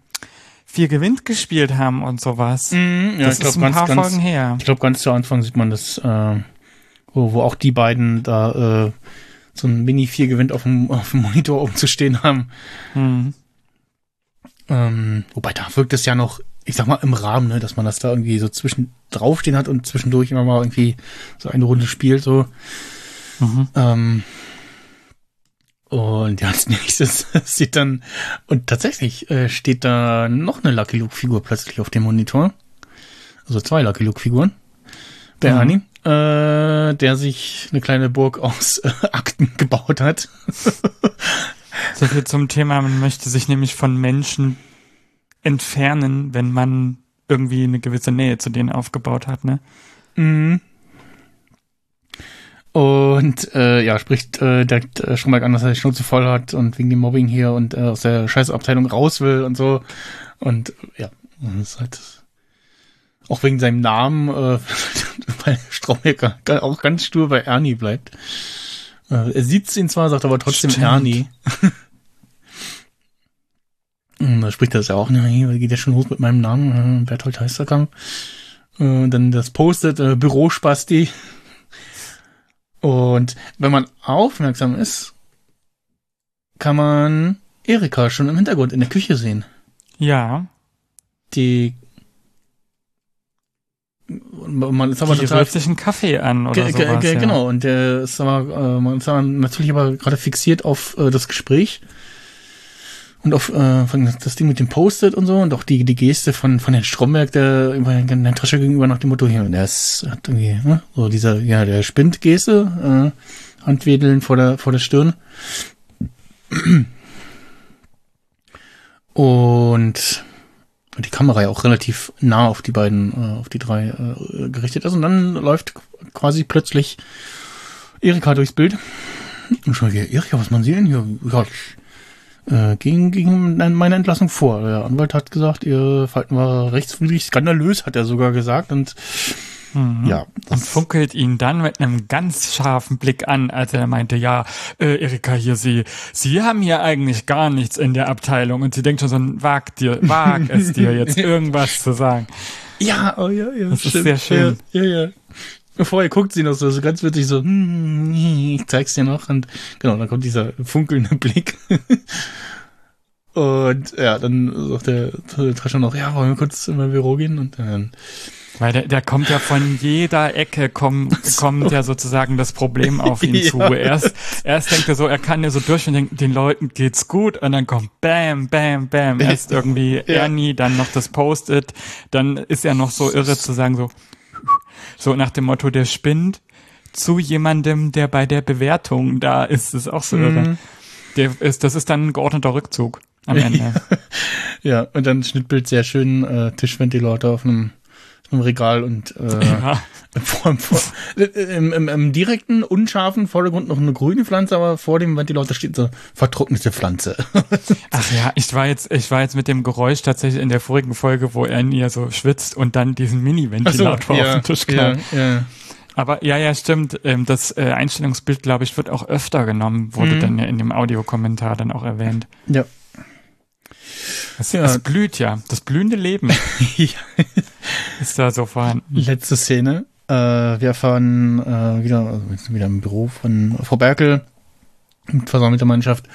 viel Gewinn gespielt haben und sowas. Mhm, ja, das ist ein paar Folgen her. Ich glaube, ganz zu Anfang sieht man das, äh, wo, wo auch die beiden da äh, so ein Mini 4 gewinnt auf dem, auf dem Monitor oben zu stehen haben. Hm. Ähm, wobei da wirkt es ja noch, ich sag mal, im Rahmen, ne, dass man das da irgendwie so zwischen draufstehen hat und zwischendurch immer mal irgendwie so eine Runde spielt, so. Mhm. Ähm, und ja, als nächstes <laughs> sieht dann, und tatsächlich äh, steht da noch eine Lucky Luke-Figur plötzlich auf dem Monitor. Also zwei Lucky Luke-Figuren. Der Mhm. Äh, der sich eine kleine Burg aus äh, Akten <laughs> gebaut hat. <laughs> So viel zum Thema, man möchte sich nämlich von Menschen entfernen, wenn man irgendwie eine gewisse Nähe zu denen aufgebaut hat, ne? Mhm. Und äh, ja, spricht äh, direkt äh, Stromberg an, dass er die Schnauze voll hat und wegen dem Mobbing hier und äh, aus der Scheißabteilung raus will und so. Und ja, das ist halt auch wegen seinem Namen, äh, <laughs> weil Stromberg auch ganz stur bei Ernie bleibt. Äh, er sieht ihn zwar, sagt aber trotzdem Stimmt. Ernie. Und <laughs> da spricht er das ja auch, hier geht ja schon los mit meinem Namen, äh, Berthold Heisterkamp. Äh, Und dann das postet, äh, Bürospasti. Und wenn man aufmerksam ist, kann man Erika schon im Hintergrund in der Küche sehen. Ja, Die man ist aber die total sich einen Kaffee an oder sowas. ja. Genau, und der ist aber, äh, man ist aber natürlich aber gerade fixiert auf äh, das Gespräch und auf äh, das Ding mit dem Post-it und so und auch die, die Geste von, von Herrn Stromberg, der über Herrn Trascher gegenüber nach dem Motto hier, der ist, hat irgendwie, ne, so dieser, ja, der Spindgeste, äh, Handwedeln vor der, vor der Stirn. Und die Kamera ja auch relativ nah auf die beiden, äh, auf die drei äh, gerichtet ist. Und dann läuft quasi plötzlich Erika durchs Bild. Und schon gehe, Erika, was machen Sie denn hier? Ja, ich, äh, gegen, gegen meine Entlassung vor. Der Anwalt hat gesagt, Ihr Verhalten war rechtswidrig, skandalös, hat er sogar gesagt. Und Mhm. ja, Und funkelt ihn dann mit einem ganz scharfen Blick an, als er meinte, ja, äh, Erika, hier, Sie, Sie haben hier eigentlich gar nichts in der Abteilung. Und sie denkt schon so, wag dir, wag es dir jetzt <laughs> irgendwas zu sagen. Ja, oh ja, ja. Das ist sehr schön. Ja, ja. ja. Vorher guckt sie noch so, so ganz witzig so, hm, ich zeig's dir noch. Und genau, dann kommt dieser funkelnde Blick. <laughs> Und ja, dann sagt der Trascher noch, ja, wollen wir kurz in mein Büro gehen? Und dann, Weil der, der kommt ja von jeder Ecke, kommt, <laughs> kommt ja sozusagen das Problem auf ihn <laughs> Ja. zu. Erst, erst denkt er so, er kann ja so durch und denkt, den Leuten geht's gut. Und dann kommt Bam, Bam, Bam. Erst irgendwie Ernie, dann noch das Post-it. Dann ist er noch so irre zu sagen, so, so nach dem Motto, der spinnt zu jemandem, der bei der Bewertung da ist. Das ist auch so Mhm. irre. Der ist, das ist dann ein geordneter Rückzug am Ende. <laughs> ja, und dann Schnittbild sehr schön, äh, Tischventilator auf einem, auf einem Regal und äh, <laughs> Ja. vor, vor, im, im, im direkten, unscharfen Vordergrund noch eine grüne Pflanze, aber vor dem Ventilator steht so vertrocknete Pflanze. <laughs> Ach ja, ich war jetzt, ich war jetzt mit dem Geräusch tatsächlich in der vorigen Folge, wo er ja so schwitzt und dann diesen Mini-Ventilator auf den Tisch ja, knallt. ja. Aber ja, ja, stimmt. Ähm, das äh, Einstellungsbild, glaube ich, wird auch öfter genommen, wurde Mhm. dann ja in dem Audiokommentar dann auch erwähnt. Ja. Das, Ja. das blüht ja. Das blühende Leben <laughs> ja. ist da so vorhanden. Letzte Szene. Äh, wir erfahren äh, wieder, also wir sind wieder im Büro von Frau Berkel mit versammelter Mannschaft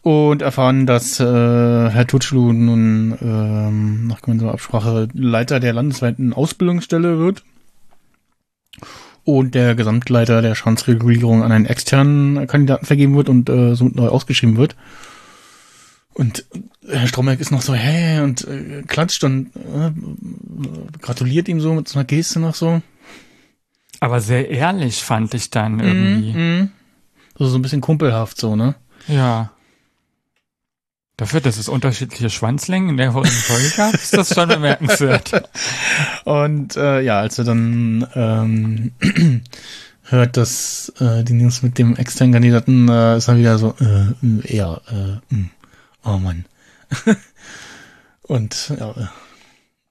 und erfahren, dass äh, Herr Tutschlu nun ähm, nach gemeinsamer Absprache Leiter der landesweiten Ausbildungsstelle wird und der Gesamtleiter der Schadensregulierung an einen externen Kandidaten vergeben wird und äh, somit neu ausgeschrieben wird. Und Herr Stromberg ist noch so, hä, und äh, klatscht und äh, gratuliert ihm so mit so einer Geste noch so. Aber sehr ehrlich fand ich dann irgendwie. Mhm. Also so ein bisschen kumpelhaft so, ne? Ja. Dafür, dass es unterschiedliche Schwanzlängen in der Folge gab, ist das schon bemerkenswert. <laughs> Und äh, ja, als er dann ähm, <clears throat> hört, dass äh, die News mit dem externen Kandidaten äh, ist er wieder so, äh, eher, äh, mh. Oh Mann. <laughs> Und ja, äh,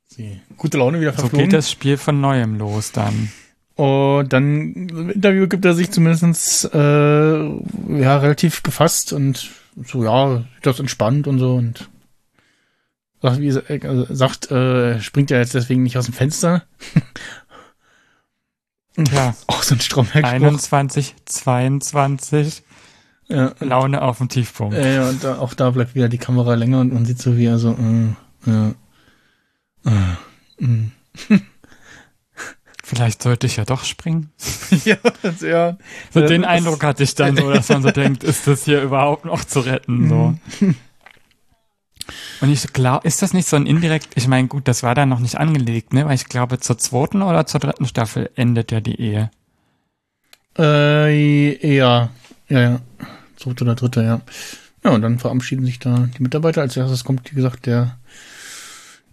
sie gute Laune wieder So verflogen. geht das Spiel von neuem los dann. Und dann im Interview gibt er sich zumindestens äh, ja, relativ gefasst und so, ja, das entspannt und so und sagt, wie, äh, sagt äh, springt er jetzt deswegen nicht aus dem Fenster. Ja, <laughs> Auch so ein Stromberg. 21, 22, Ja, Laune auf dem Tiefpunkt. äh, ja, und da, auch da bleibt wieder die Kamera länger und man sieht so, wie er so, äh, äh, äh, mm. <laughs> Vielleicht sollte ich ja doch springen. <laughs> ja, ja. So Ja, den Eindruck hatte ich dann so, dass man so denkt, ist das hier überhaupt noch zu retten? So. Und ich glaube, ist das nicht so ein indirekt, ich meine, gut, das war da noch nicht angelegt, ne? Weil ich glaube, zur zweiten oder zur dritten Staffel endet ja die Ehe. Äh, ja, ja, ja. Zweite oder dritte, ja. Ja, und dann verabschieden sich da die Mitarbeiter. Als erstes kommt, wie gesagt, der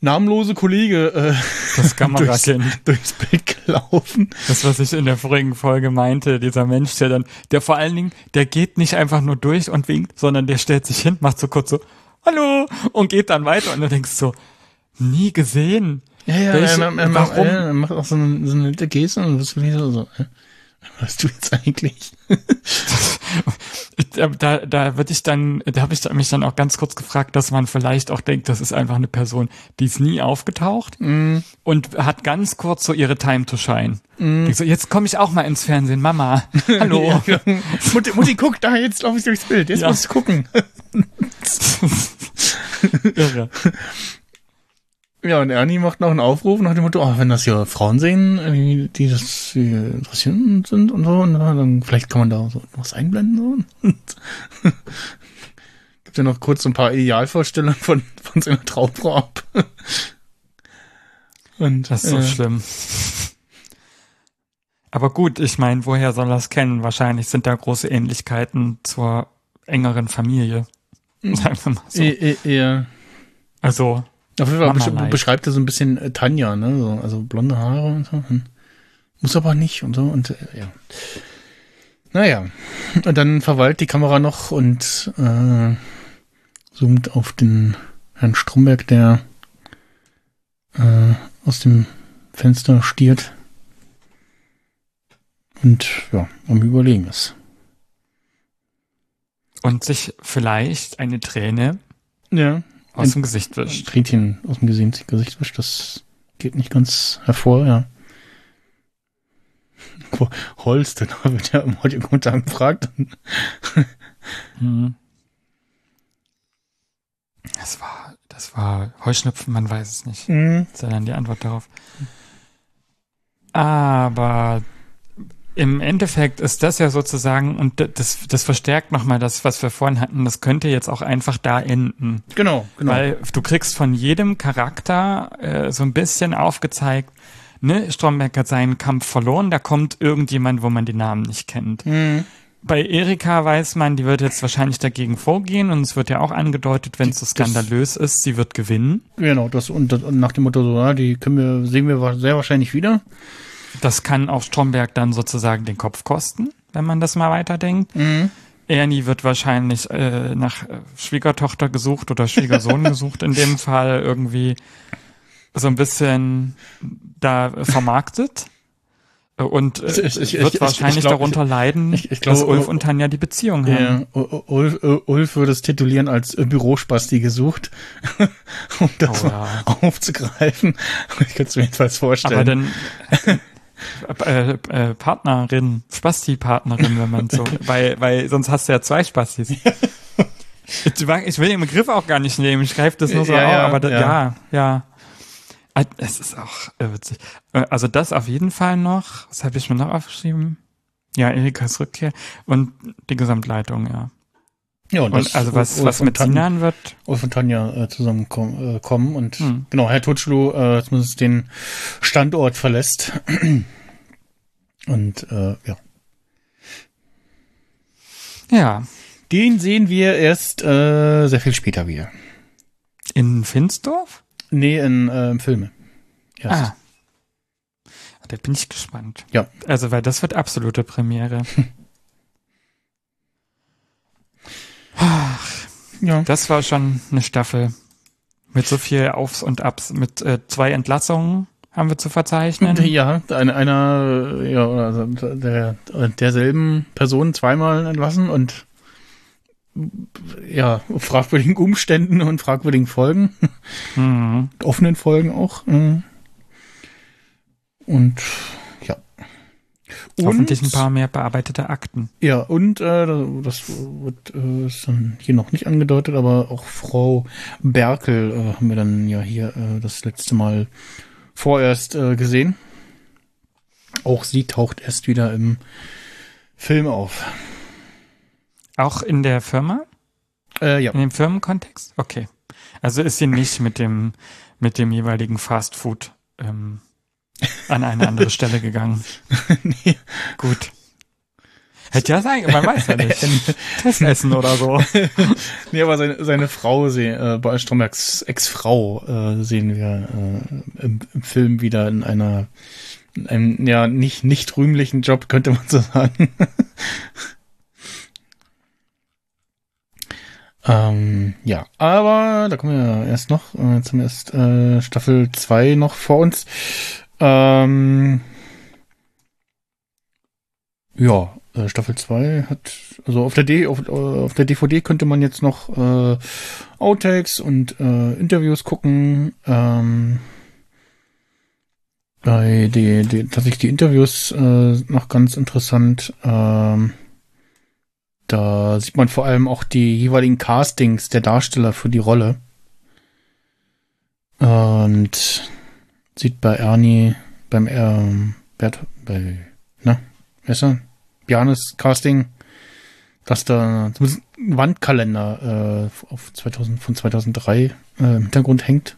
namenlose Kollege äh, Das Kamerakind. <laughs> durchs Bild gelaufen. Das, was ich in der vorigen Folge meinte, dieser Mensch, der dann, der vor allen Dingen, der geht nicht einfach nur durch und winkt, sondern der stellt sich hin, macht so kurz so, hallo, und geht dann weiter und du denkst so, nie gesehen. Ja, ja, Welche- er, er, er, warum? Er, er macht auch so eine, so eine nette Geste und was will ich so, so, was du jetzt eigentlich? <laughs> Ich, äh, da, da würde ich dann, da habe ich da- mich dann auch ganz kurz gefragt, dass man vielleicht auch denkt, das ist einfach eine Person, die ist nie aufgetaucht Mm, und hat ganz kurz so ihre Time to shine. Denk so, jetzt komme ich auch mal ins Fernsehen, Mama. <laughs> Hallo. Ja, ja. Mutti, Mutti, guck, da, jetzt laufe ich durchs Bild, jetzt Ja. musst du gucken. <laughs> Irre. Ja, und Ernie macht noch einen Aufruf nach dem Motto, oh, wenn das hier Frauen sehen, die das die interessieren sind und so, und dann vielleicht kann man da so was einblenden. So. <laughs> Gibt ja noch kurz so ein paar Idealvorstellungen von, von seiner Traumfrau ab. <laughs> Und, Das ist so äh, schlimm. Aber gut, ich meine, woher soll es kennen? Wahrscheinlich sind da große Ähnlichkeiten zur engeren Familie. Sagen wir mal so. eh- eh- eher, Also, auf jeden Fall besch beschreibt er so ein bisschen äh, Tanja, ne? So, also blonde Haare und so. Hm. Muss aber nicht und so. Und äh, ja. Naja. Und dann verweilt die Kamera noch und äh, zoomt auf den Herrn Stromberg, der äh, aus dem Fenster stiert. Und ja, am Überlegen ist. und sich vielleicht eine Träne Ja. Aus dem Gesicht wischt. Tränchen aus dem Gesicht, Gesicht wischt, das geht nicht ganz hervor, ja. Holz, dann <laughs> wird ja im Audiokommentar gefragt. Mhm. Das war, das war Heuschnupfen, man weiß es nicht. Mhm. ist ja dann die Antwort darauf. Aber im Endeffekt ist das ja sozusagen, und das, das verstärkt nochmal das, was wir vorhin hatten, das könnte jetzt auch einfach da enden. Genau, genau. Weil du kriegst von jedem Charakter äh, so ein bisschen aufgezeigt, ne, Stromberg hat seinen Kampf verloren, da kommt irgendjemand, wo man die Namen nicht kennt. Mhm. Bei Erika weiß man, die wird jetzt wahrscheinlich dagegen vorgehen und es wird ja auch angedeutet, wenn es so Das- skandalös ist, sie wird gewinnen. Genau, das und, das- und nach dem Motto, so, ja, die können wir, sehen wir sehr wahrscheinlich wieder. Das kann auch Stromberg dann sozusagen den Kopf kosten, wenn man das mal weiterdenkt. Mhm. Ernie wird wahrscheinlich äh, nach äh, Schwiegertochter gesucht oder Schwiegersohn <laughs> gesucht in dem Fall irgendwie so ein bisschen da vermarktet. Und äh, Ich- ich- wird ich- wahrscheinlich ich glaub, darunter leiden, ich dass Ulf und Tanja die Beziehung haben. U- U- Ulf, Ulf würde es titulieren als Bürospasti gesucht, <laughs> um das Oh, ja. aufzugreifen. <laughs> Ich könnte es mir jedenfalls vorstellen. Aber dann äh, äh, Partnerin, Spasti-Partnerin, wenn man so, weil, weil sonst hast du ja zwei Spastis. Ich, will den Begriff auch gar nicht nehmen, ich greife das nur so Ja, auf, ja, aber da, ja. ja. ja, Ah, Es ist auch äh, witzig. Äh, Also das auf jeden Fall noch. Was habe ich mir noch aufgeschrieben? Ja, Erikas Rückkehr und die Gesamtleitung, ja. Ja, Und also was, Ulf was und mit Tan- Sinan wird, Ulf und Tanja äh, zusammenkommen äh, kommen und Hm. genau, Herr Tutschlu äh, zumindest den Standort verlässt. <clears throat> Und äh, ja. Ja, Den sehen wir erst äh, sehr viel später wieder. in Finsdorf? Nee, in ähm, Filme. Erst. Ah. Da bin ich gespannt. Ja. Also, weil das wird absolute Premiere. <laughs> Ja. Das war schon eine Staffel. Mit so viel Aufs und Abs. Mit äh, zwei Entlassungen haben wir zu verzeichnen. Ja, eine, einer, ja, also der, derselben Person zweimal entlassen und ja, fragwürdigen Umständen und fragwürdigen Folgen, Mhm. offenen Folgen auch. äh. Und. Hoffentlich ein paar mehr bearbeitete Akten. Ja, und äh, das wird äh, ist dann hier noch nicht angedeutet, aber auch Frau Berkel äh, haben wir dann ja hier äh, das letzte Mal vorerst äh, gesehen. Auch sie taucht erst wieder im Film auf. Auch in der Firma? Äh, ja. In dem Firmenkontext? Okay. Also ist sie nicht mit dem, mit dem jeweiligen Fast Food ähm, an eine andere Stelle gegangen. <laughs> nee. Gut. Hätte ja sein, man weiß ja <laughs> nicht. Testessen oder so. <laughs> nee, aber seine, seine Frau, sie, äh, bei Strombergs Ex-Frau äh, sehen wir äh, im, im Film wieder in einer in einem ja nicht nicht rühmlichen Job, könnte man so sagen. ähm, ja, aber da kommen wir erst noch. Äh, Jetzt haben wir erst äh, Staffel 2 noch vor uns. Ähm, ja, äh, Staffel 2 hat, also auf der, D, auf, äh, auf der DVD könnte man jetzt noch äh, Outtakes und äh, Interviews gucken. Ähm, bei die, die, tatsächlich die Interviews äh, noch ganz interessant. Ähm, da sieht man vor allem auch die jeweiligen Castings der Darsteller für die Rolle. Und sieht bei Ernie, beim ähm, Bert, bei, na, wer ist er? Bjarnes Casting, dass da zumindest ein Wandkalender äh, auf 2000, von 2003 äh, im Hintergrund hängt.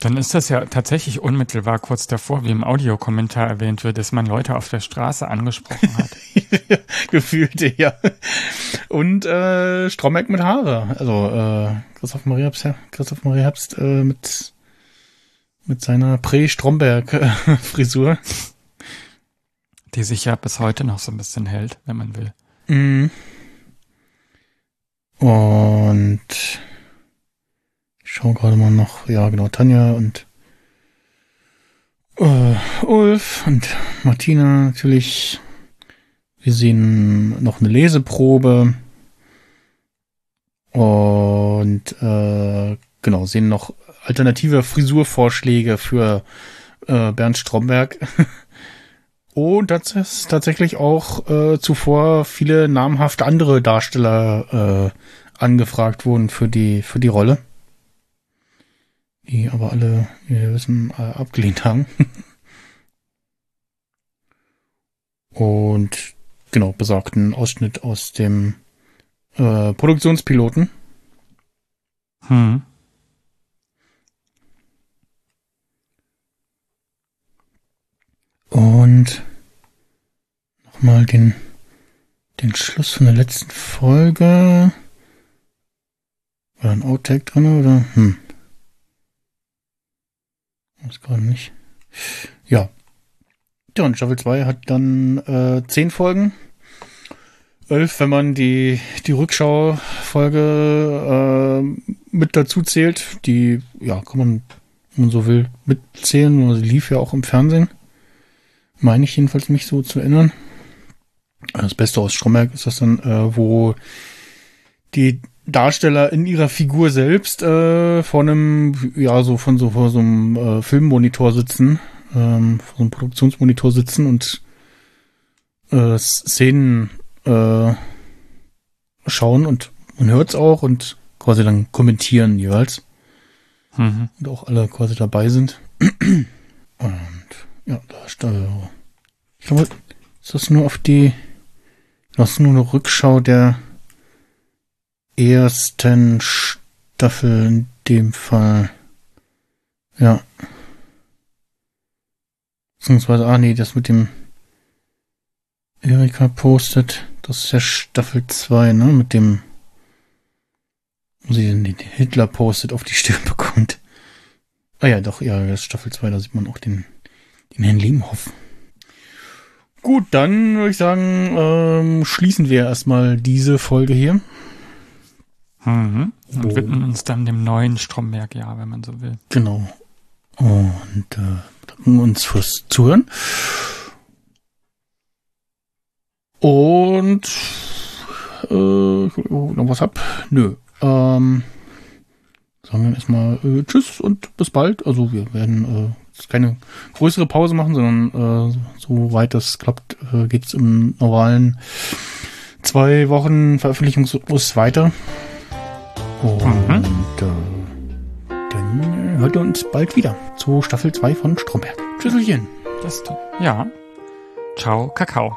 Dann ist das ja tatsächlich unmittelbar kurz davor, wie im Audiokommentar erwähnt wird, dass man Leute auf der Straße angesprochen hat. <laughs> Gefühlte, ja. Und äh, Stromberg mit Haare. Also äh, Christoph Maria Herbst, ja, Christoph Maria Herbst äh, mit, mit seiner Prä-Stromberg-Frisur. Die sich ja bis heute noch so ein bisschen hält, wenn man will. Mhm. Und ich schaue gerade mal noch, ja genau, Tanja und äh, Ulf und Martina natürlich. Wir sehen noch eine Leseprobe. Und äh, genau, sehen noch alternative Frisurvorschläge für äh, Bernd Stromberg. <laughs> Und das ist tatsächlich auch äh, zuvor viele namhafte andere Darsteller äh, angefragt wurden für die für die Rolle, die aber alle, wie wir wissen, äh, abgelehnt haben. <laughs> Und genau besagten Ausschnitt aus dem äh, Produktionspiloten. Hm. Und nochmal den, den Schluss von der letzten Folge. War da ein Outtake drin oder? Hm. Weiß gerade nicht. Ja. Ja, und Staffel 2 hat dann äh, zehn Folgen. Elf, wenn man die, die Rückschau-Folge äh, mit dazu zählt. Die, ja, kann man, wenn man so will, mitzählen. Sie lief ja auch im Fernsehen meine ich jedenfalls mich so zu erinnern. Das Beste aus Stromberg ist das dann, äh, wo die Darsteller in ihrer Figur selbst äh, vor einem, ja, so von so vor so einem äh, Filmmonitor sitzen, ähm, vor so einem Produktionsmonitor sitzen und äh, Szenen äh, schauen und man hört's auch und quasi dann kommentieren jeweils Mhm. und auch alle quasi dabei sind. <clears throat> Und ja, da ist da. Ich glaube, ist das nur auf die. Das ist nur eine Rückschau der ersten Staffel in dem Fall. Ja. Beziehungsweise, ah nee, das mit dem Erika postet, das ist ja Staffel 2, ne? Mit dem, wo sie den Hitler postet, auf die Stirn bekommt. Ah ja, doch, ja, das ist Staffel 2, da sieht man auch den, den Herrn Lehmhoff. Gut, dann würde ich sagen, ähm, schließen wir erstmal diese Folge hier. Mhm. Und Oh. widmen uns dann dem neuen Stromberg, ja, wenn man so will. Genau. Und äh, bedanken uns fürs Zuhören. Und äh, noch was ab? Nö. Ähm, sagen wir erstmal äh, Tschüss und bis bald. Also wir werden äh, keine größere Pause machen, sondern äh, soweit das klappt, äh, geht's im normalen zwei Wochen Veröffentlichungsrhythmus weiter. Und äh, dann hört ihr uns bald wieder zu Staffel 2 von Stromberg. Tschüsselchen. Das. Ja. Ciao, Kakao.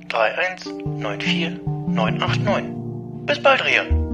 31 94 989. Bis bald, Rian.